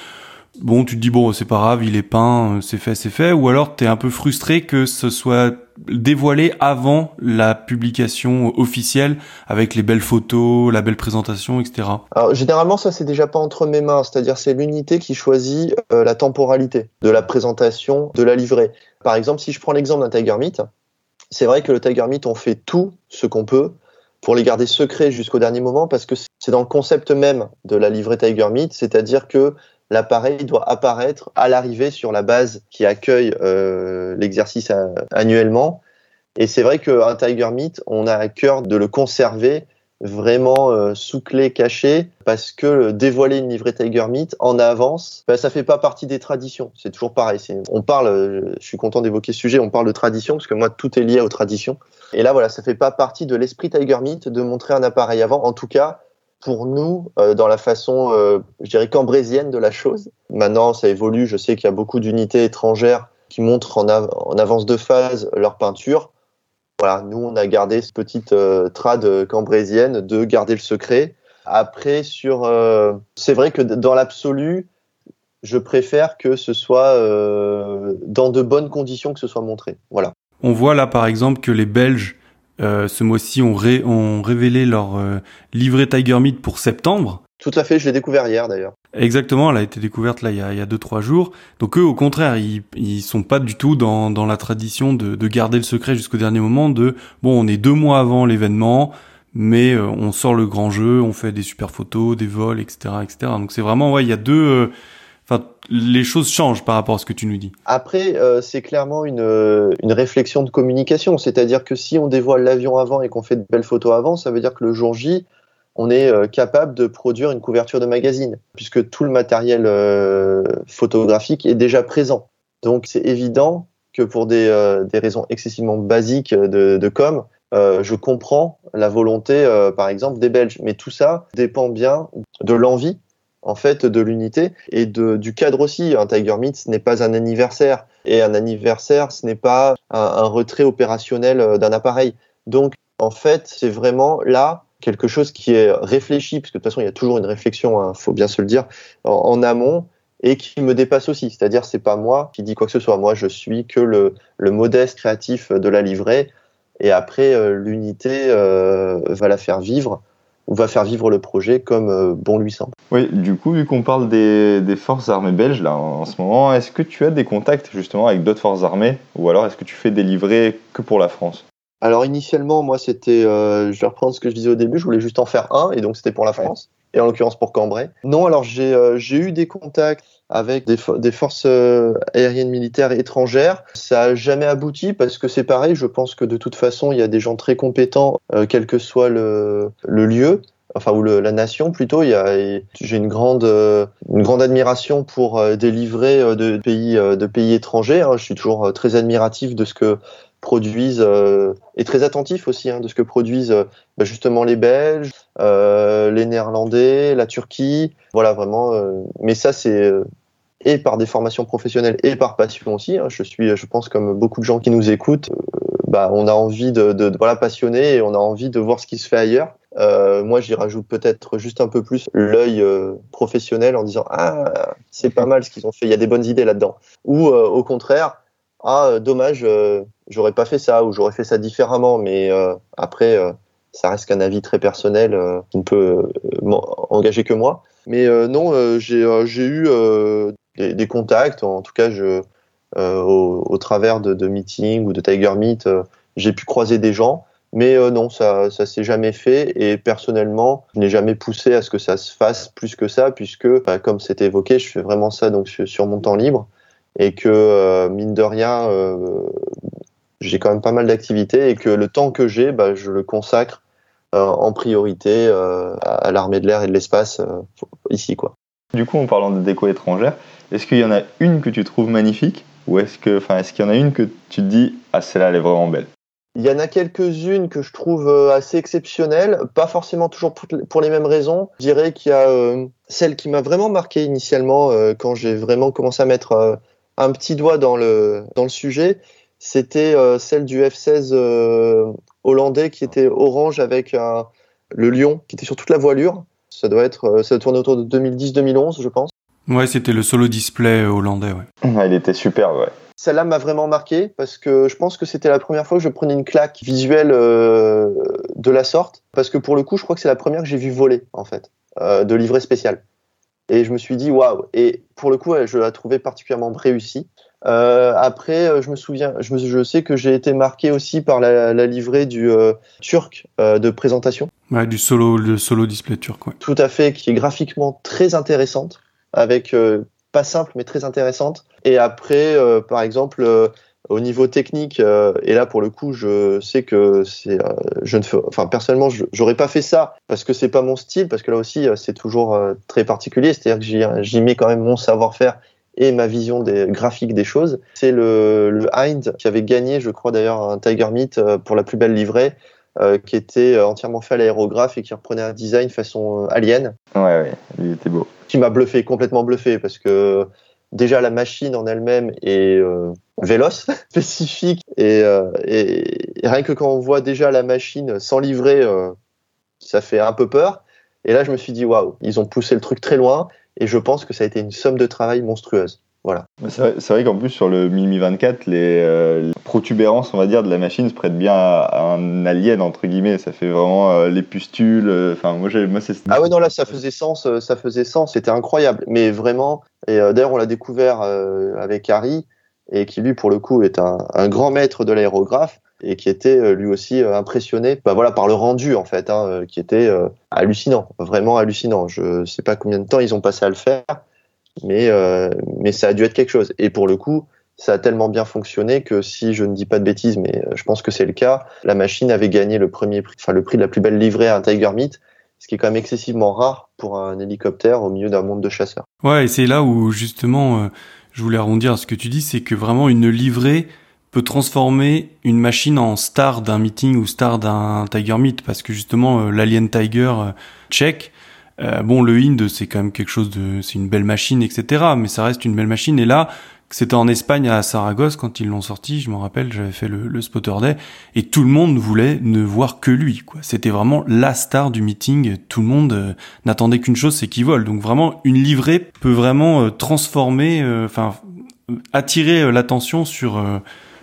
bon, tu te dis bon, c'est pas grave, il est peint, euh, c'est fait, c'est fait, ou alors t'es un peu frustré que ce soit dévoilé avant la publication officielle avec les belles photos, la belle présentation, etc. Alors généralement ça c'est déjà pas entre mes mains, c'est-à-dire c'est l'unité qui choisit euh, la temporalité de la présentation, de la livrée. Par exemple si je prends l'exemple d'un Tiger Meet, c'est vrai que le Tiger Meet, on fait tout ce qu'on peut pour les garder secrets jusqu'au dernier moment parce que c'est dans le concept même de la livrée Tiger Meet, c'est-à-dire que l'appareil doit apparaître à l'arrivée sur la base qui accueille euh, l'exercice annuellement. Et c'est vrai qu'un Tiger Meet, on a à cœur de le conserver vraiment euh, sous clé cachée parce que dévoiler une livrée Tiger Meat en avance, ben, ça fait pas partie des traditions. C'est toujours pareil. On parle, euh, je suis content d'évoquer ce sujet, on parle de tradition parce que moi tout est lié aux traditions. Et là voilà, ça fait pas partie de l'esprit Tiger Meat de montrer un appareil avant. En tout cas, pour nous, euh, dans la façon, euh, je dirais cambrésienne de la chose. Maintenant, ça évolue. Je sais qu'il y a beaucoup d'unités étrangères qui montrent en, en avance de phase leur peinture. Voilà, nous on a gardé cette petite euh, trad cambrésienne de garder le secret. Après, sur, euh, c'est vrai que dans l'absolu, je préfère que ce soit euh, dans de bonnes conditions que ce soit montré. Voilà. On voit là par exemple que les Belges ce mois-ci ont, ont, révélé leur livret Tiger Meat pour septembre. Tout à fait, je l'ai découvert hier d'ailleurs. Exactement, elle a été découverte là il y a, il y a deux trois jours. Donc eux, au contraire, ils, ils sont pas du tout dans, dans la tradition de, de garder le secret jusqu'au dernier moment. De bon, on est deux mois avant l'événement, mais euh, on sort le grand jeu, on fait des super photos, des vols, etc., etc. Donc c'est vraiment ouais, il y a deux. Euh, enfin, les choses changent par rapport à ce que tu nous dis. Après, euh, c'est clairement une, une réflexion de communication, c'est-à-dire que si on dévoile l'avion avant et qu'on fait de belles photos avant, ça veut dire que le jour J, on est euh, capable de produire une couverture de magazine, puisque tout le matériel euh, photographique est déjà présent. Donc c'est évident que pour des, euh, raisons excessivement basiques de, com, je comprends la volonté, par exemple, des Belges. Mais tout ça dépend bien de l'envie, en fait, de l'unité et de, du cadre aussi. Un Tiger Meet, ce n'est pas un anniversaire. Et un anniversaire, ce n'est pas un retrait opérationnel d'un appareil. Donc, en fait, c'est vraiment là quelque chose qui est réfléchi, parce que de toute façon, il y a toujours une réflexion, il hein, faut bien se le dire, en, amont, et qui me dépasse aussi. C'est-à-dire, c'est pas moi qui dis quoi que ce soit. Moi, je suis que le, modeste créatif de la livrée, et après, euh, l'unité euh, va la faire vivre ou va faire vivre le projet comme euh, bon lui semble. Oui, du coup, vu qu'on parle des, des, forces armées belges là en, ce moment, est-ce que tu as des contacts justement avec d'autres forces armées, ou alors est-ce que tu fais des livrées que pour la France? Alors initialement, moi, c'était, euh, je vais reprendre ce que je disais au début, je voulais juste en faire un, et donc c'était pour la France, et en l'occurrence pour Cambrai. Non, alors j'ai euh, j'ai eu des contacts avec des, des forces euh, aériennes militaires étrangères. Ça a jamais abouti parce que c'est pareil. Je pense que de toute façon, il y a des gens très compétents, euh, quel que soit le, le lieu enfin ou le, la nation plutôt. Il y a, j'ai une grande, une grande admiration pour des livrets de pays, de pays étrangers. Hein. Je suis toujours très admiratif de ce que produisent euh, et très attentif aussi hein, de ce que produisent euh, bah, justement les Belges, euh, les Néerlandais, la Turquie. Voilà vraiment. mais ça c'est et par des formations professionnelles et par passion aussi. Hein. Je suis, je pense comme beaucoup de gens qui nous écoutent, bah, on a envie de, de, voilà passionner et on a envie de voir ce qui se fait ailleurs. Euh, moi, j'y rajoute peut-être juste un peu plus l'œil professionnel en disant ah c'est pas mal ce qu'ils ont fait, il y a des bonnes idées là-dedans. Ou au contraire, ah dommage, j'aurais pas fait ça ou j'aurais fait ça différemment. Mais euh, après, euh, ça reste qu'un avis très personnel euh, qui ne peut engager que moi. Mais non, j'ai eu des, des, contacts. En tout cas, je, au, au, travers de, de, meetings ou de Tiger Meet, j'ai pu croiser des gens. Mais euh, non, ça, ça s'est jamais fait. Et personnellement, je n'ai jamais poussé à ce que ça se fasse plus que ça, puisque, bah, comme c'était évoqué, je fais vraiment ça donc sur, mon temps libre, et que euh, mine de rien, euh, j'ai quand même pas mal d'activités, et que le temps que j'ai, bah, je le consacre en priorité à, l'armée de l'air et de l'espace ici, quoi. Du coup, en parlant de déco étrangère, est-ce qu'il y en a une que tu trouves magnifique, ou est-ce que, enfin, est-ce qu'il y en a une que tu te dis, ah celle-là, elle est vraiment belle? Il y en a quelques-unes que je trouve euh, assez exceptionnelles, pas forcément toujours pour les mêmes raisons. Je dirais qu'il y a euh, celle qui m'a vraiment marqué initialement euh, quand j'ai vraiment commencé à mettre un petit doigt dans le, dans le sujet. C'était celle du F-16 hollandais qui était orange avec le lion qui était sur toute la voilure. Ça doit être, ça tournait autour de 2010-2011, je pense. Ouais, c'était le solo display hollandais, ouais. ouais il était superbe, ouais. Celle-là m'a vraiment marqué parce que je pense que c'était la première fois que je prenais une claque visuelle euh, de la sorte. Parce que pour le coup, je crois que c'est la première que j'ai vu voler, en fait, euh, de livret spécial. Et je me suis dit, waouh! Et pour le coup, je la trouvais particulièrement réussie. Euh, après, je me souviens, je, je sais que j'ai été marqué aussi par la, la livrée du turc de présentation. Ouais, du solo, le solo display turc, ouais. Tout à fait, qui est graphiquement très intéressante, avec pas simple mais très intéressante. Et après, euh, par exemple, euh, au niveau technique, euh, et là pour le coup, je sais que c'est, je ne fais, enfin personnellement, j'aurais pas fait ça parce que c'est pas mon style, parce que là aussi c'est toujours très particulier, c'est-à-dire que j'y mets quand même mon savoir-faire et ma vision des graphiques des choses. C'est le, le Hind qui avait gagné, je crois d'ailleurs, un Tiger Meat pour la plus belle livrée. qui était entièrement fait à l'aérographe et qui reprenait un design façon alien. Ouais, ouais, il était beau. Qui m'a bluffé, complètement bluffé, parce que déjà la machine en elle-même est euh, véloce, spécifique, euh, et, rien que quand on voit déjà la machine sans livrer, euh, ça fait un peu peur. Et là, je me suis dit, waouh, ils ont poussé le truc très loin, et je pense que ça a été une somme de travail monstrueuse. Voilà. C'est vrai, qu'en plus, sur le Mimi 24, euh, les, protubérances, on va dire, de la machine se prêtent bien à, un alien, entre guillemets. Ça fait vraiment euh, les pustules. Euh, enfin, moi, moi c'est. Ah ouais, non, là, ça faisait sens. ça faisait sens. C'était incroyable. Mais vraiment, et d'ailleurs, on l'a découvert avec Harry, et qui, lui, pour le coup, est un, grand maître de l'aérographe et qui était lui aussi impressionné bah voilà par le rendu en fait hein, qui était hallucinant vraiment hallucinant je sais pas combien de temps ils ont passé à le faire mais, euh, mais ça a dû être quelque chose. Et pour le coup, ça a tellement bien fonctionné que si je ne dis pas de bêtises, mais euh, je pense que c'est le cas, la machine avait gagné le premier prix, enfin le prix de la plus belle livrée à un Tiger Meat, ce qui est quand même excessivement rare pour un hélicoptère au milieu d'un monde de chasseurs. Ouais, et c'est là où justement, euh, je voulais arrondir ce que tu dis, c'est que vraiment une livrée peut transformer une machine en star d'un meeting ou star d'un Tiger Meat, parce que justement l'Alien Tiger check, euh, bon, le Hind, c'est quand même quelque chose de, c'est une belle machine, etc. Mais ça reste une belle machine. Et là, c'était en Espagne à Saragosse quand ils l'ont sorti. Je me rappelle, j'avais fait le, le, spotter day et tout le monde voulait ne voir que lui. Quoi. C'était vraiment la star du meeting. Tout le monde euh, n'attendait qu'une chose, c'est qu'il vole. Donc vraiment, une livrée peut vraiment euh, transformer, enfin attirer l'attention sur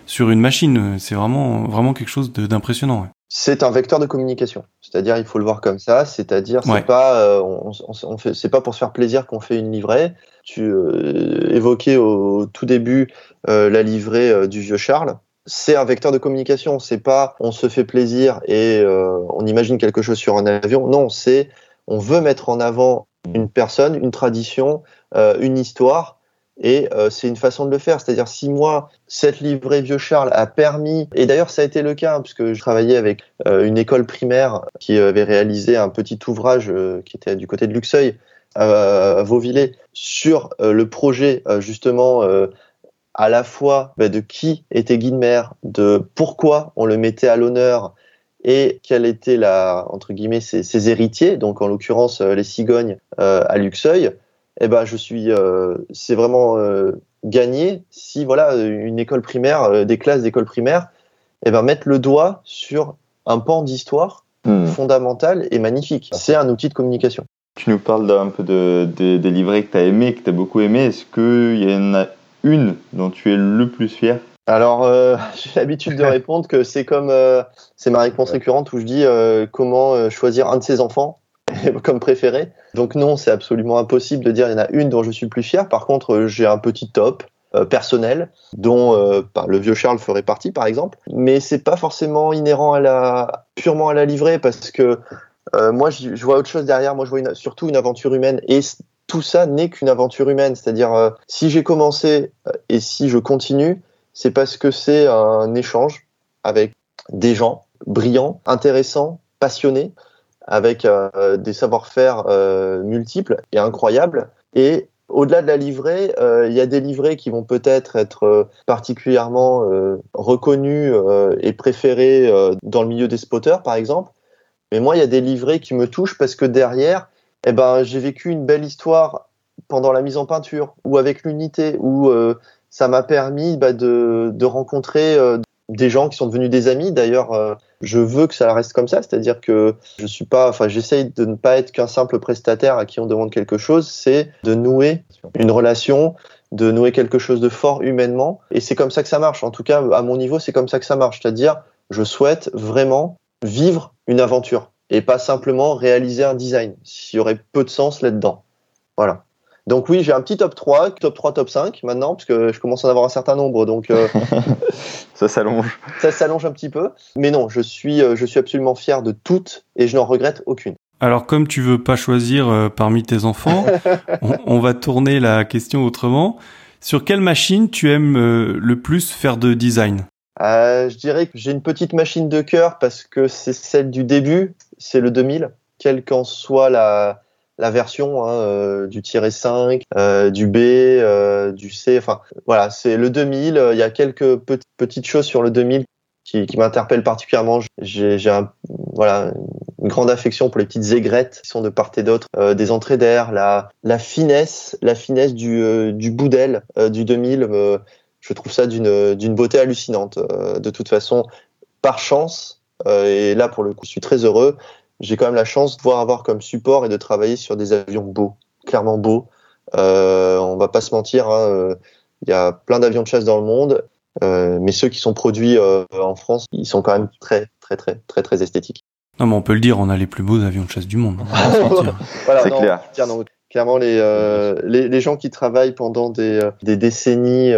sur une machine. C'est vraiment vraiment quelque chose d'impressionnant. Ouais. C'est un vecteur de communication. C'est-à-dire, il faut le voir comme ça. C'est-à-dire, c'est pas, euh, on, fait, c'est pas pour se faire plaisir qu'on fait une livrée. Tu euh, évoquais au tout début euh, la livrée du vieux Charles. C'est un vecteur de communication. C'est pas, on se fait plaisir et on imagine quelque chose sur un avion. Non, c'est, on veut mettre en avant une personne, une tradition, une histoire et euh, c'est une façon de le faire. C'est-à-dire, si moi, cette livrée Vieux Charles a permis, et d'ailleurs ça a été le cas, hein, puisque je travaillais avec euh, une école primaire qui avait réalisé un petit ouvrage euh, qui était du côté de Luxeuil, à Vauvillers, sur le projet justement à la fois bah, de qui était Guilmer, de pourquoi on le mettait à l'honneur et quels étaient la, entre guillemets, ses, ses héritiers, donc en l'occurrence les cigognes à Luxeuil eh ben je suis, euh, c'est vraiment euh, gagné si voilà une école primaire, euh, des classes d'école primaire, eh ben mettre le doigt sur un pan d'histoire hmm. fondamental et magnifique. C'est un outil de communication. Tu nous parles un peu de, des livrets que tu as aimé, que tu as beaucoup aimé. Est-ce qu'il y en a une dont tu es le plus fier? Alors, j'ai l'habitude de répondre que c'est comme c'est ma réponse récurrente où je dis comment choisir un de ses enfants. comme préféré. Donc non, c'est absolument impossible de dire il y en a une dont je suis plus fier. Par contre, j'ai un petit top. personnels, dont bah, le vieux Charles ferait partie, par exemple. Mais c'est pas forcément inhérent à la purement à la livrée, parce que moi, je, vois autre chose derrière. Moi, je vois surtout une aventure humaine. Et tout ça n'est qu'une aventure humaine. C'est-à-dire, si j'ai commencé et si je continue, c'est parce que c'est un échange avec des gens brillants, intéressants, passionnés, avec euh, des savoir-faire euh, multiples et incroyables. Et au-delà de la livrée, euh, il y a des livrées qui vont peut-être être particulièrement reconnus et préférés dans le milieu des spotters, par exemple. Mais moi, il y a des livrées qui me touchent parce que derrière, eh ben, j'ai vécu une belle histoire pendant la mise en peinture ou avec l'unité, où ça m'a permis bah, de, rencontrer des gens qui sont devenus des amis. D'ailleurs, euh, je veux que ça reste comme ça, c'est-à-dire que je suis pas, enfin, j'essaye de ne pas être qu'un simple prestataire à qui on demande quelque chose. C'est de nouer une relation, de nouer quelque chose de fort humainement. Et c'est comme ça que ça marche. En tout cas, à mon niveau, c'est comme ça que ça marche. C'est-à-dire, je souhaite vraiment vivre une aventure et pas simplement réaliser un design. S'il y aurait peu de sens là-dedans. Voilà. Donc oui, j'ai un petit top 3, top 3, top 5 maintenant, parce que je commence à en avoir un certain nombre. Donc euh, ça s'allonge. Ça s'allonge un petit peu. Mais non, je suis, euh, je suis absolument fier de toutes et je n'en regrette aucune. Alors comme tu veux pas choisir euh, parmi tes enfants, on, va tourner la question autrement. Sur quelle machine tu aimes le plus faire de design? Je dirais que j'ai une petite machine de cœur parce que c'est celle du début, c'est le 2000, quelle qu'en soit la, la version hein, euh, du tiré 5, euh, du B, euh, du C. Enfin, voilà, c'est le 2000. Il y a quelques petites choses sur le 2000 qui, qui m'interpellent particulièrement. J'ai voilà une grande affection pour les petites aigrettes qui sont de part et d'autre des entrées d'air, la, la finesse, la finesse du, du bout d'aile du 2000. je trouve ça d'une d'une beauté hallucinante. de toute façon, par chance, et là pour le coup, je suis très heureux j'ai quand même la chance de pouvoir avoir comme support et de travailler sur des avions beaux, clairement beaux. Euh, on va pas se mentir, hein, euh, il y a plein d'avions de chasse dans le monde, euh, mais ceux qui sont produits euh, en France, ils sont quand même très, très, très, très, très esthétiques. Non, mais on peut le dire, on a les plus beaux avions de chasse du monde. Hein, voilà, c'est clair. clairement, les, euh, les, les, gens qui travaillent pendant des, des décennies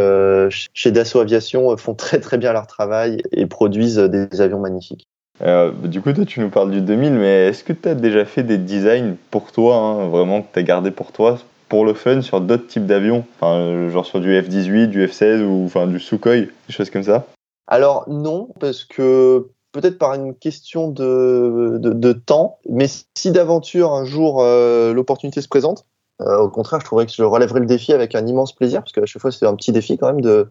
chez Dassault Aviation font très très bien leur travail et produisent des avions magnifiques. Euh, du coup, toi, tu nous parles du 2000, mais est-ce que tu as déjà fait des designs pour toi, hein, vraiment que tu as gardé pour toi, pour le fun, sur d'autres types d'avions? Enfin, Genre sur du F-18, du F-16 ou enfin, du Sukhoi, des choses comme ça? Alors, non, parce que peut-être par une question de, de, de temps, mais si d'aventure un jour euh, l'opportunité se présente, euh, au contraire, je trouverais que je relèverais le défi avec un immense plaisir, parce que à chaque fois, c'est un petit défi quand même de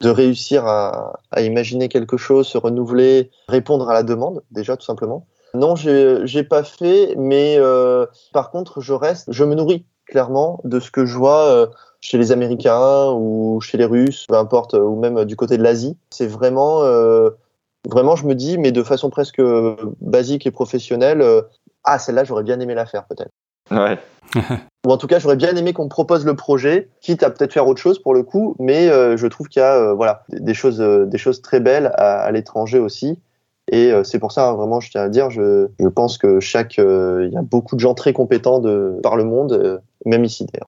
de réussir à, imaginer quelque chose, se renouveler, répondre à la demande, déjà tout simplement. Non, j'ai pas fait, mais euh, par contre, je reste, je me nourris clairement de ce que je vois euh, chez les Américains ou chez les Russes, peu importe, ou même du côté de l'Asie. C'est vraiment, euh, vraiment, je me dis, mais de façon presque basique et professionnelle, ah, celle-là, j'aurais bien aimé la faire peut-être. Ouais. Ou en tout cas, j'aurais bien aimé qu'on me propose le projet, quitte à peut-être faire autre chose pour le coup, mais euh, je trouve qu'il y a euh, voilà des choses, euh, des choses très belles à, l'étranger aussi. Et c'est pour ça, vraiment, je tiens à dire, je, je pense que chaque, il y a beaucoup de gens très compétents de, par le monde, même ici d'ailleurs.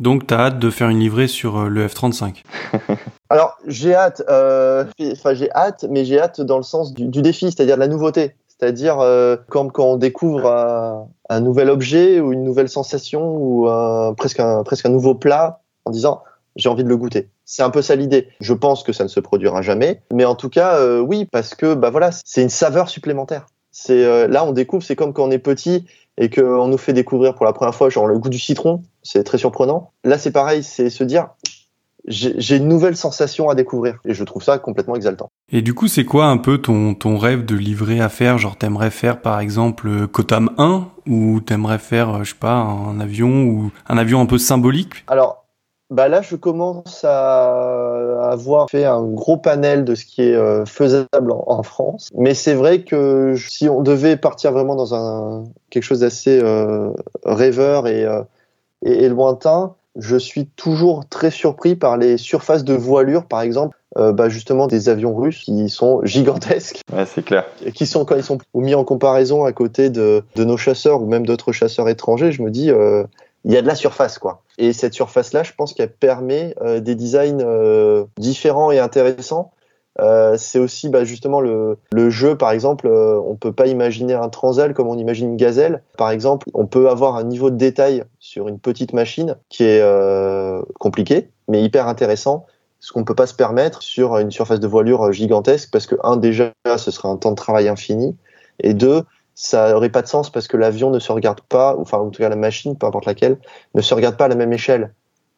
Donc, tu as hâte de faire une livrée sur le F-35 Alors, j'ai hâte, enfin, j'ai hâte, mais j'ai hâte dans le sens du, du défi, c'est-à-dire de la nouveauté. C'est-à-dire euh, quand, on découvre un, un, nouvel objet ou une nouvelle sensation ou un, presque, un, presque un nouveau plat en disant j'ai envie de le goûter. C'est un peu ça l'idée. Je pense que ça ne se produira jamais, mais en tout cas euh, oui parce que bah voilà c'est une saveur supplémentaire. C'est euh, là on découvre c'est comme quand on est petit et qu'on nous fait découvrir pour la première fois genre le goût du citron, c'est très surprenant. Là c'est pareil, c'est se dire j'ai une nouvelle sensation à découvrir et je trouve ça complètement exaltant. Et du coup, c'est quoi un peu ton, ton rêve de livrer à faire? Genre, t'aimerais faire par exemple euh, Kotam 1 ou t'aimerais faire, euh, je sais pas, un avion ou un avion un peu symbolique? Alors, bah là, je commence à avoir fait un gros panel de ce qui est euh, faisable en, France. Mais c'est vrai que si on devait partir vraiment dans un quelque chose d'assez rêveur et, et, et lointain, je suis toujours très surpris par les surfaces de voilure, par exemple, euh, bah justement des avions russes qui sont gigantesques. Ouais, c'est clair. Qui sont quand ils sont mis en comparaison à côté de, de nos chasseurs ou même d'autres chasseurs étrangers, je me dis, euh, il y a de la surface quoi. Et cette surface là, je pense qu'elle permet des designs différents et intéressants euh, c'est aussi bah, justement le, le, jeu, par exemple, euh, on peut pas imaginer un transal comme on imagine une gazelle. Par exemple, on peut avoir un niveau de détail sur une petite machine qui est euh, compliqué, mais hyper intéressant, ce qu'on peut pas se permettre sur une surface de voilure gigantesque, parce que un déjà, ce serait un temps de travail infini, et deux, ça aurait pas de sens parce que l'avion ne se regarde pas, enfin en tout cas la machine, peu importe laquelle, ne se regarde pas à la même échelle.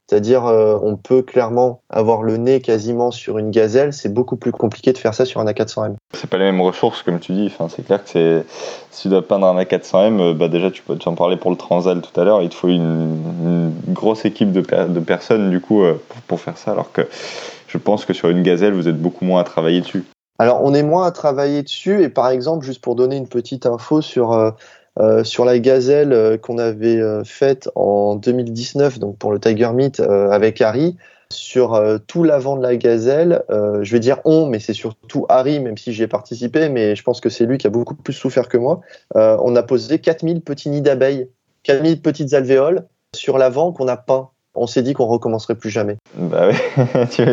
C'est-à-dire, euh, on peut clairement avoir le nez quasiment sur une gazelle. C'est beaucoup plus compliqué de faire ça sur un A400M. C'est pas les mêmes ressources, comme tu dis. Enfin, c'est clair que c'est si tu dois peindre un A400M, euh, bah déjà tu peux en parler pour le Transal tout à l'heure. Il te faut une, grosse équipe de, de personnes du coup euh, pour, pour, faire ça. Alors que je pense que sur une gazelle, vous êtes beaucoup moins à travailler dessus. Alors, on est moins à travailler dessus. Et par exemple, juste pour donner une petite info sur euh, sur la gazelle euh, qu'on avait euh, faite en 2019, donc pour le Tiger Meet avec Harry, sur tout l'avant de la gazelle, je vais dire on, mais c'est surtout Harry, même si j'y ai participé, mais je pense que c'est lui qui a beaucoup plus souffert que moi. on a posé 4000 petits nids d'abeilles, 4000 petites alvéoles sur l'avant qu'on a peint on s'est dit qu'on recommencerait plus jamais. Bah ouais, tu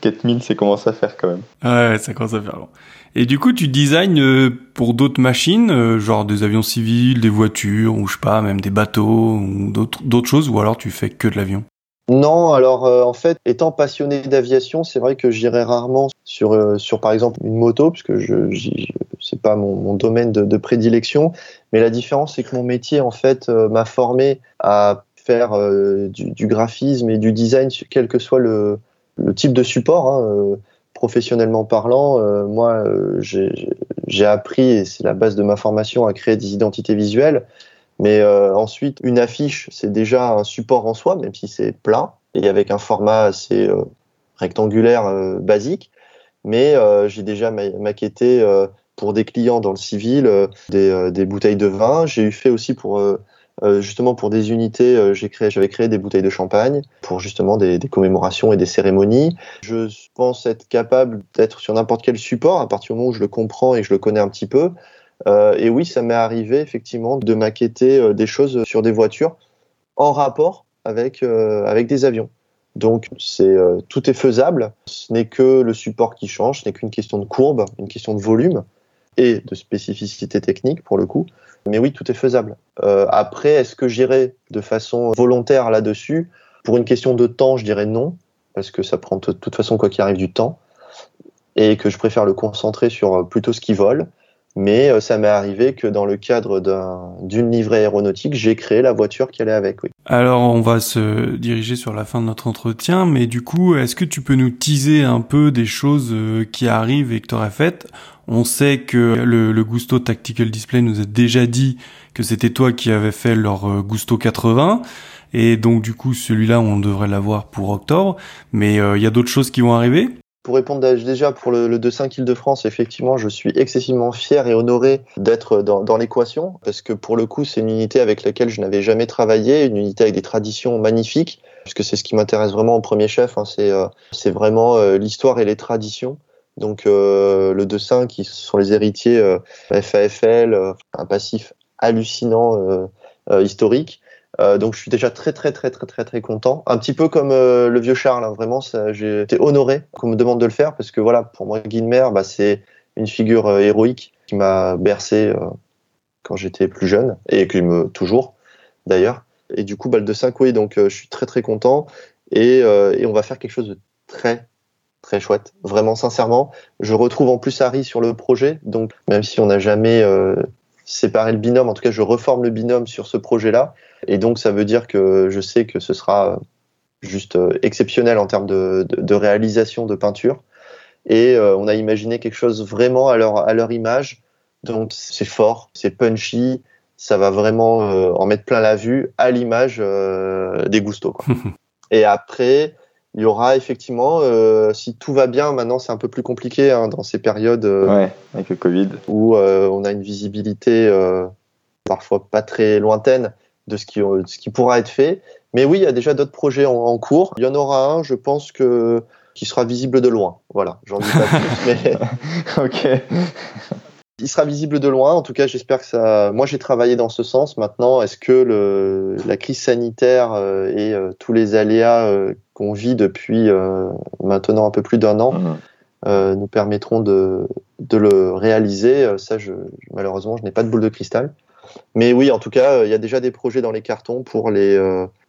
4000, c'est commence à faire quand même. Ouais, ça commence à faire long. Et du coup, tu designes euh, pour d'autres machines, euh, genre des avions civils, des voitures, ou je sais pas, même des bateaux, ou d'autres choses, ou alors tu fais que de l'avion? Non, alors euh, en fait, étant passionné d'aviation, c'est vrai que j'irai rarement sur, sur par exemple une moto, puisque je, je c'est pas mon, domaine de, prédilection. Mais la différence, c'est que mon métier en fait m'a formé à faire du, graphisme et du design, quel que soit le, type de support. Hein, professionnellement parlant, euh, moi, euh, j'ai appris, et c'est la base de ma formation, à créer des identités visuelles. Mais euh, ensuite, une affiche, c'est déjà un support en soi, même si c'est plat, et avec un format assez rectangulaire basique. Mais j'ai déjà maquetté pour des clients dans le civil des, des bouteilles de vin. J'ai eu fait aussi pour euh, justement pour des unités, euh, créé, j'avais créé des bouteilles de champagne pour justement des, commémorations et des cérémonies. Je pense être capable d'être sur n'importe quel support à partir du moment où je le comprends et je le connais un petit peu. Euh, et oui, ça m'est arrivé effectivement de maqueter des choses sur des voitures en rapport avec avec des avions. Donc tout est faisable. Ce n'est que le support qui change, ce n'est qu'une question de courbe, une question de volume de spécificité technique pour le coup. Mais oui, tout est faisable. Euh, après, est-ce que j'irai de façon volontaire là-dessus? Pour une question de temps, je dirais non, parce que ça prend de toute façon quoi qu'il arrive du temps, et que je préfère le concentrer sur euh, plutôt ce qui vole. Mais euh, ça m'est arrivé que dans le cadre d'une livrée aéronautique, j'ai créé la voiture qui allait avec. Alors on va se diriger sur la fin de notre entretien, mais du coup, est-ce que tu peux nous teaser un peu des choses qui arrivent et que tu aurais faites on sait que le, Gusto Tactical Display nous a déjà dit que c'était toi qui avais fait leur euh, Gusto 80. Et donc du coup celui-là on devrait l'avoir pour octobre. Mais euh, il y a d'autres choses qui vont arriver? Pour répondre déjà pour le, le 2.5 Île-de-France, effectivement, je suis excessivement fier et honoré d'être dans, l'équation parce que pour le coup, c'est une unité avec laquelle je n'avais jamais travaillé, une unité avec des traditions magnifiques, puisque c'est ce qui m'intéresse vraiment au premier chef. Hein, euh, c'est vraiment l'histoire et les traditions. Donc euh, le 2.5, qui sont les héritiers euh, FAFL, euh, un passif hallucinant historique. donc je suis déjà très très très très très très content. Un petit peu comme le vieux Charles, hein, vraiment, j'ai été honoré qu'on me demande de le faire parce que voilà, pour moi Guilmer, bah, c'est une figure héroïque qui m'a bercé quand j'étais plus jeune et qui me toujours d'ailleurs. Et du coup, bah, le 2.5, oui, donc je suis très très content et, et on va faire quelque chose de très très chouette. Vraiment, sincèrement, je retrouve en plus Harry sur le projet. Donc, même si on n'a jamais euh, séparé le binôme, en tout cas, je reforme le binôme sur ce projet-là. Et donc, ça veut dire que je sais que ce sera juste euh, exceptionnel en termes de, de, réalisation de peinture. Et euh, on a imaginé quelque chose vraiment à leur, à leur image. Donc, c'est fort, c'est punchy. Ça va vraiment en mettre plein la vue à l'image des Gusto. Quoi. Et après, il y aura effectivement, euh, si tout va bien, maintenant c'est un peu plus compliqué hein, dans ces périodes euh, avec le Covid, où euh, on a une visibilité euh, parfois pas très lointaine de ce qui, ce qui pourra être fait. Mais oui, il y a déjà d'autres projets en, en, cours. Il y en aura un, je pense que qui sera visible de loin. Voilà, j'en dis pas plus, mais ok. Il sera visible de loin. En tout cas, j'espère que ça. Moi, j'ai travaillé dans ce sens. Maintenant, est-ce que le... la crise sanitaire euh, et tous les aléas euh, qu'on vit depuis maintenant un peu plus d'un an mmh. nous permettront de, de le réaliser Ça, je... malheureusement, je n'ai pas de boule de cristal. Mais oui, en tout cas, il y a déjà des projets dans les cartons pour les,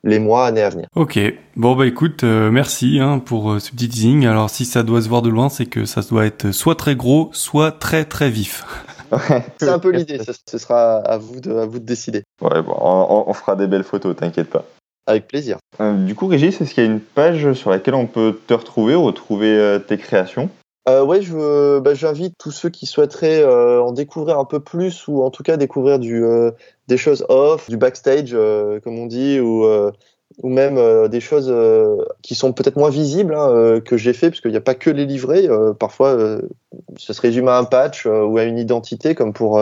les mois, années à venir. Ok, bon bah écoute, merci hein, pour ce petit teasing. Alors si ça doit se voir de loin, c'est que ça doit être soit très gros, soit très très vif. c'est un peu l'idée, ce sera à vous de, à vous de décider. Ouais, bon, on, fera des belles photos, t'inquiète pas. Avec plaisir. Euh, du coup, Régis, est-ce qu'il y a une page sur laquelle on peut te retrouver, retrouver euh, tes créations? Euh, ouais, je, bah, j'invite tous ceux qui souhaiteraient euh, en découvrir un peu plus ou en tout cas découvrir du, des choses off, du backstage, comme on dit, ou ou même euh, des choses euh, qui sont peut-être moins visibles hein, euh, que j'ai fait, parce qu'il n'y a pas que les livrets. parfois, ça se résume à un patch ou à une identité, comme pour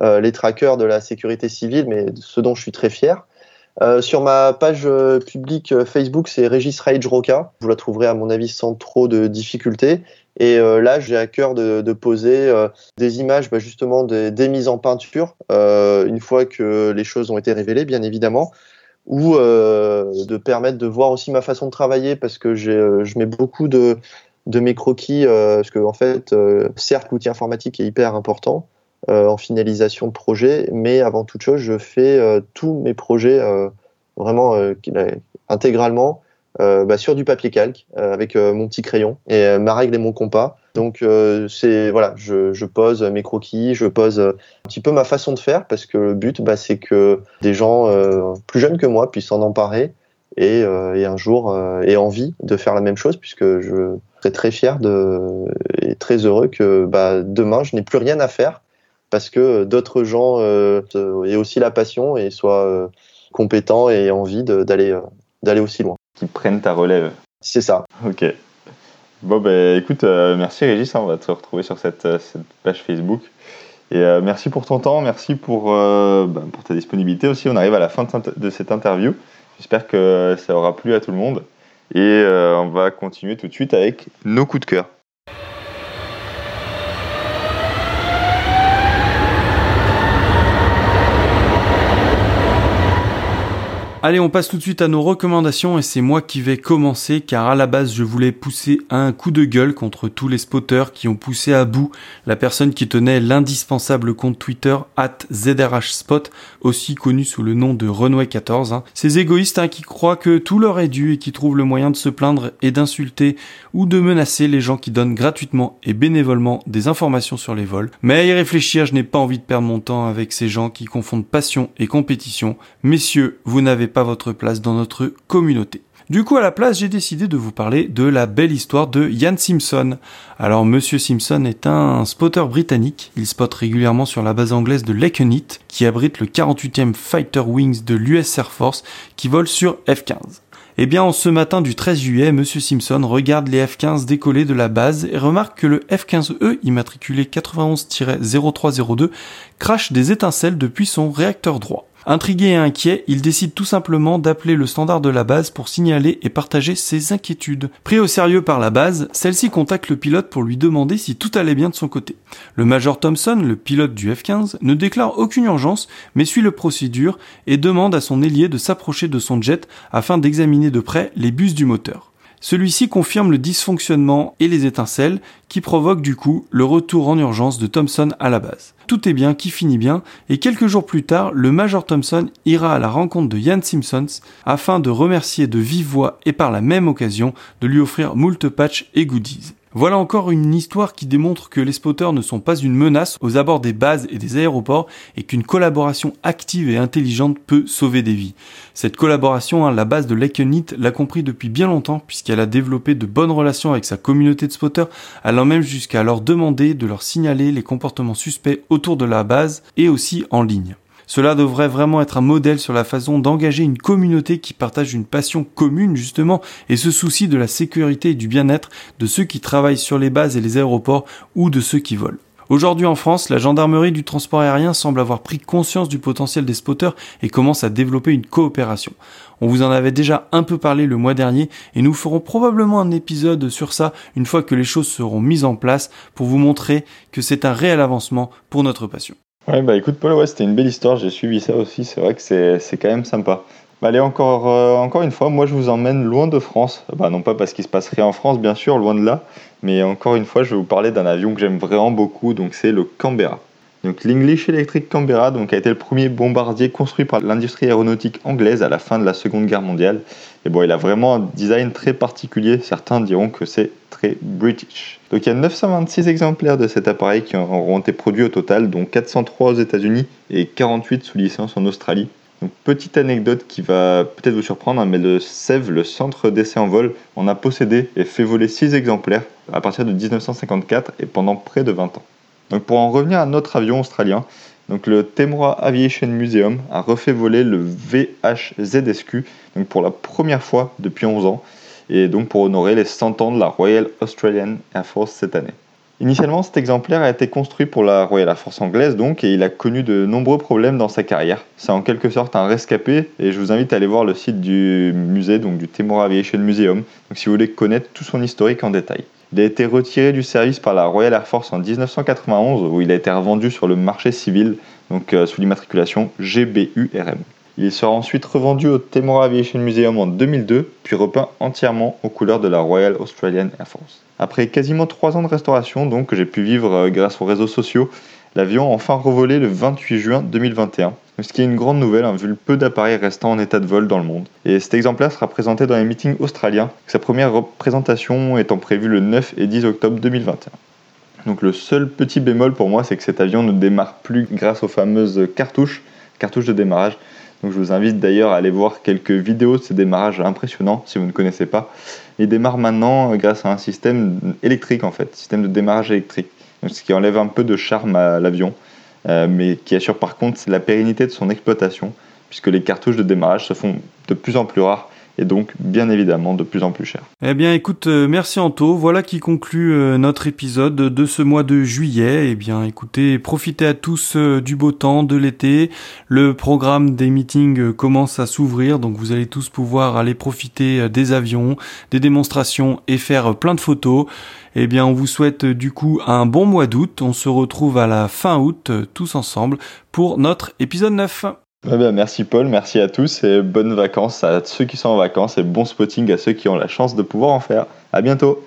les trackers de la sécurité civile, mais ce dont je suis très fier. Sur ma page publique Facebook, c'est Régis Rage Roca. Vous la trouverez à mon avis sans trop de difficultés. Et là, j'ai à cœur de, de poser des images bah, justement des, des, mises en peinture, une fois que les choses ont été révélées, bien évidemment ou euh, de permettre de voir aussi ma façon de travailler parce que euh, je mets beaucoup de, de mes croquis euh, parce que en fait euh, certes l'outil informatique est hyper important euh, en finalisation de projet mais avant toute chose je fais tous mes projets vraiment intégralement bah, sur du papier calque avec mon petit crayon et ma règle et mon compas. Donc euh, c'est voilà, je, je, pose mes croquis, je pose un petit peu ma façon de faire parce que le but, bah, c'est que des gens euh, plus jeunes que moi puissent s'en emparer et, euh, et, un jour euh, aient envie de faire la même chose puisque je serais très fier de et très heureux que bah, demain je n'ai plus rien à faire parce que d'autres gens aient aussi la passion et soient compétents et aient envie d'aller d'aller aussi loin. Qui prennent ta relève. C'est ça. Ok. Bon, ben écoute, euh, merci Régis, hein, on va te retrouver sur cette, euh, cette page Facebook. Et euh, merci pour ton temps, merci pour, ben, pour ta disponibilité aussi. On arrive à la fin de, cette interview. J'espère que ça aura plu à tout le monde. Et on va continuer tout de suite avec nos coups de cœur. Allez, on passe tout de suite à nos recommandations et c'est moi qui vais commencer car à la base je voulais pousser un coup de gueule contre tous les spotters qui ont poussé à bout la personne qui tenait l'indispensable compte Twitter at ZRHspot, aussi connu sous le nom de Runway14. Hein. Ces égoïstes hein, qui croient que tout leur est dû et qui trouvent le moyen de se plaindre et d'insulter ou de menacer les gens qui donnent gratuitement et bénévolement des informations sur les vols. Mais à y réfléchir, je n'ai pas envie de perdre mon temps avec ces gens qui confondent passion et compétition. Messieurs, vous n'avez votre place dans notre communauté. Du coup, à la place, j'ai décidé de vous parler de la belle histoire de Ian Simpson. Alors, Monsieur Simpson est un spotter britannique. Il spotte régulièrement sur la base anglaise de Lakenheath, qui abrite le 48e Fighter Wings de l'US Air Force, qui vole sur F-15. Eh bien, en ce matin du 13 juillet, Monsieur Simpson regarde les F-15 décoller de la base et remarque que le F-15E, immatriculé 91-0302, crache des étincelles depuis son réacteur droit. Intrigué et inquiet, il décide tout simplement d'appeler le standard de la base pour signaler et partager ses inquiétudes. Pris au sérieux par la base, celle-ci contacte le pilote pour lui demander si tout allait bien de son côté. Le Major Thompson, le pilote du F-15, ne déclare aucune urgence, mais suit le procédure et demande à son ailier de s'approcher de son jet afin d'examiner de près les bus du moteur. Celui-ci confirme le dysfonctionnement et les étincelles qui provoquent du coup le retour en urgence de Thompson à la base. Tout est bien qui finit bien et quelques jours plus tard, le Major Thompson ira à la rencontre de Ian Simpsons afin de remercier de vive voix et par la même occasion de lui offrir moult patch et goodies. Voilà encore une histoire qui démontre que les spotters ne sont pas une menace aux abords des bases et des aéroports et qu'une collaboration active et intelligente peut sauver des vies. Cette collaboration, hein, la base de Lakenit l'a compris depuis bien longtemps puisqu'elle a développé de bonnes relations avec sa communauté de spotters, allant même jusqu'à leur demander de leur signaler les comportements suspects autour de la base et aussi en ligne. Cela devrait vraiment être un modèle sur la façon d'engager une communauté qui partage une passion commune justement et se soucie de la sécurité et du bien-être de ceux qui travaillent sur les bases et les aéroports ou de ceux qui volent. Aujourd'hui en France, la gendarmerie du transport aérien semble avoir pris conscience du potentiel des spotters et commence à développer une coopération. On vous en avait déjà un peu parlé le mois dernier et nous ferons probablement un épisode sur ça une fois que les choses seront mises en place pour vous montrer que c'est un réel avancement pour notre passion. Ouais, bah écoute Paul, ouais, c'était une belle histoire, j'ai suivi ça aussi, c'est vrai que c'est quand même sympa. Bah allez, encore, euh, encore une fois, moi je vous emmène loin de France. Bah non pas parce qu'il se passe rien en France, bien sûr, loin de là, mais encore une fois, je vais vous parler d'un avion que j'aime vraiment beaucoup, donc c'est le Canberra. Donc l'English Electric Canberra donc, a été le premier bombardier construit par l'industrie aéronautique anglaise à la fin de la Seconde Guerre mondiale. Et bon, il a vraiment un design très particulier, certains diront que c'est très british. Donc il y a 926 exemplaires de cet appareil qui auront été produits au total, dont 403 aux États-Unis et 48 sous licence en Australie. Petite anecdote qui va peut-être vous surprendre, hein, mais le CEV, le Centre d'essai en vol, en a possédé et fait voler 6 exemplaires à partir de 1954 et pendant près de 20 ans. Pour en revenir à notre avion australien, le Temora Aviation Museum a refait voler le VHZSQ pour la première fois depuis 11 ans et donc pour honorer les 100 ans de la Royal Australian Air Force cette année. Initialement, cet exemplaire a été construit pour la Royal Air Force anglaise et il a connu de nombreux problèmes dans sa carrière. C'est en quelque sorte un rescapé et je vous invite à aller voir le site du musée donc du Temora Aviation Museum si vous voulez connaître tout son historique en détail. Il a été retiré du service par la Royal Air Force en 1991 où il a été revendu sur le marché civil donc euh, sous l'immatriculation GBURM. Il sera ensuite revendu au Temora Aviation Museum en 2002, puis repeint entièrement aux couleurs de la Royal Australian Air Force. Après quasiment 3 ans de restauration, donc que j'ai pu vivre euh, grâce aux réseaux sociaux, l'avion a enfin revolé le 28 juin 2021. Ce qui est une grande nouvelle, hein, vu le peu d'appareils restant en état de vol dans le monde. Et cet exemplaire sera présenté dans les meetings australiens, sa première représentation étant prévue le 9 et 10 octobre 2021. Donc le seul petit bémol pour moi, c'est que cet avion ne démarre plus grâce aux fameuses cartouches, cartouches de démarrage, donc je vous invite d'ailleurs à aller voir quelques vidéos de ces démarrages impressionnants si vous ne connaissez pas. Il démarre maintenant grâce à un système électrique en fait, système de démarrage électrique, ce qui enlève un peu de charme à l'avion, euh, mais qui assure par contre la pérennité de son exploitation, puisque les cartouches de démarrage se font de plus en plus rares et donc bien évidemment de plus en plus cher. Eh bien écoute, euh, merci Anto, voilà qui conclut euh, notre épisode de ce mois de juillet. Eh bien écoutez, profitez à tous euh, du beau temps, de l'été. Le programme des meetings commence à s'ouvrir, donc vous allez tous pouvoir aller profiter des avions, des démonstrations et faire plein de photos. Eh bien, on vous souhaite du coup un bon mois d'août. On se retrouve à la fin août tous ensemble pour notre épisode 9. Bah, bah, merci Paul, merci à tous et bonnes vacances à ceux qui sont en vacances et bon spotting à ceux qui ont la chance de pouvoir en faire. À bientôt.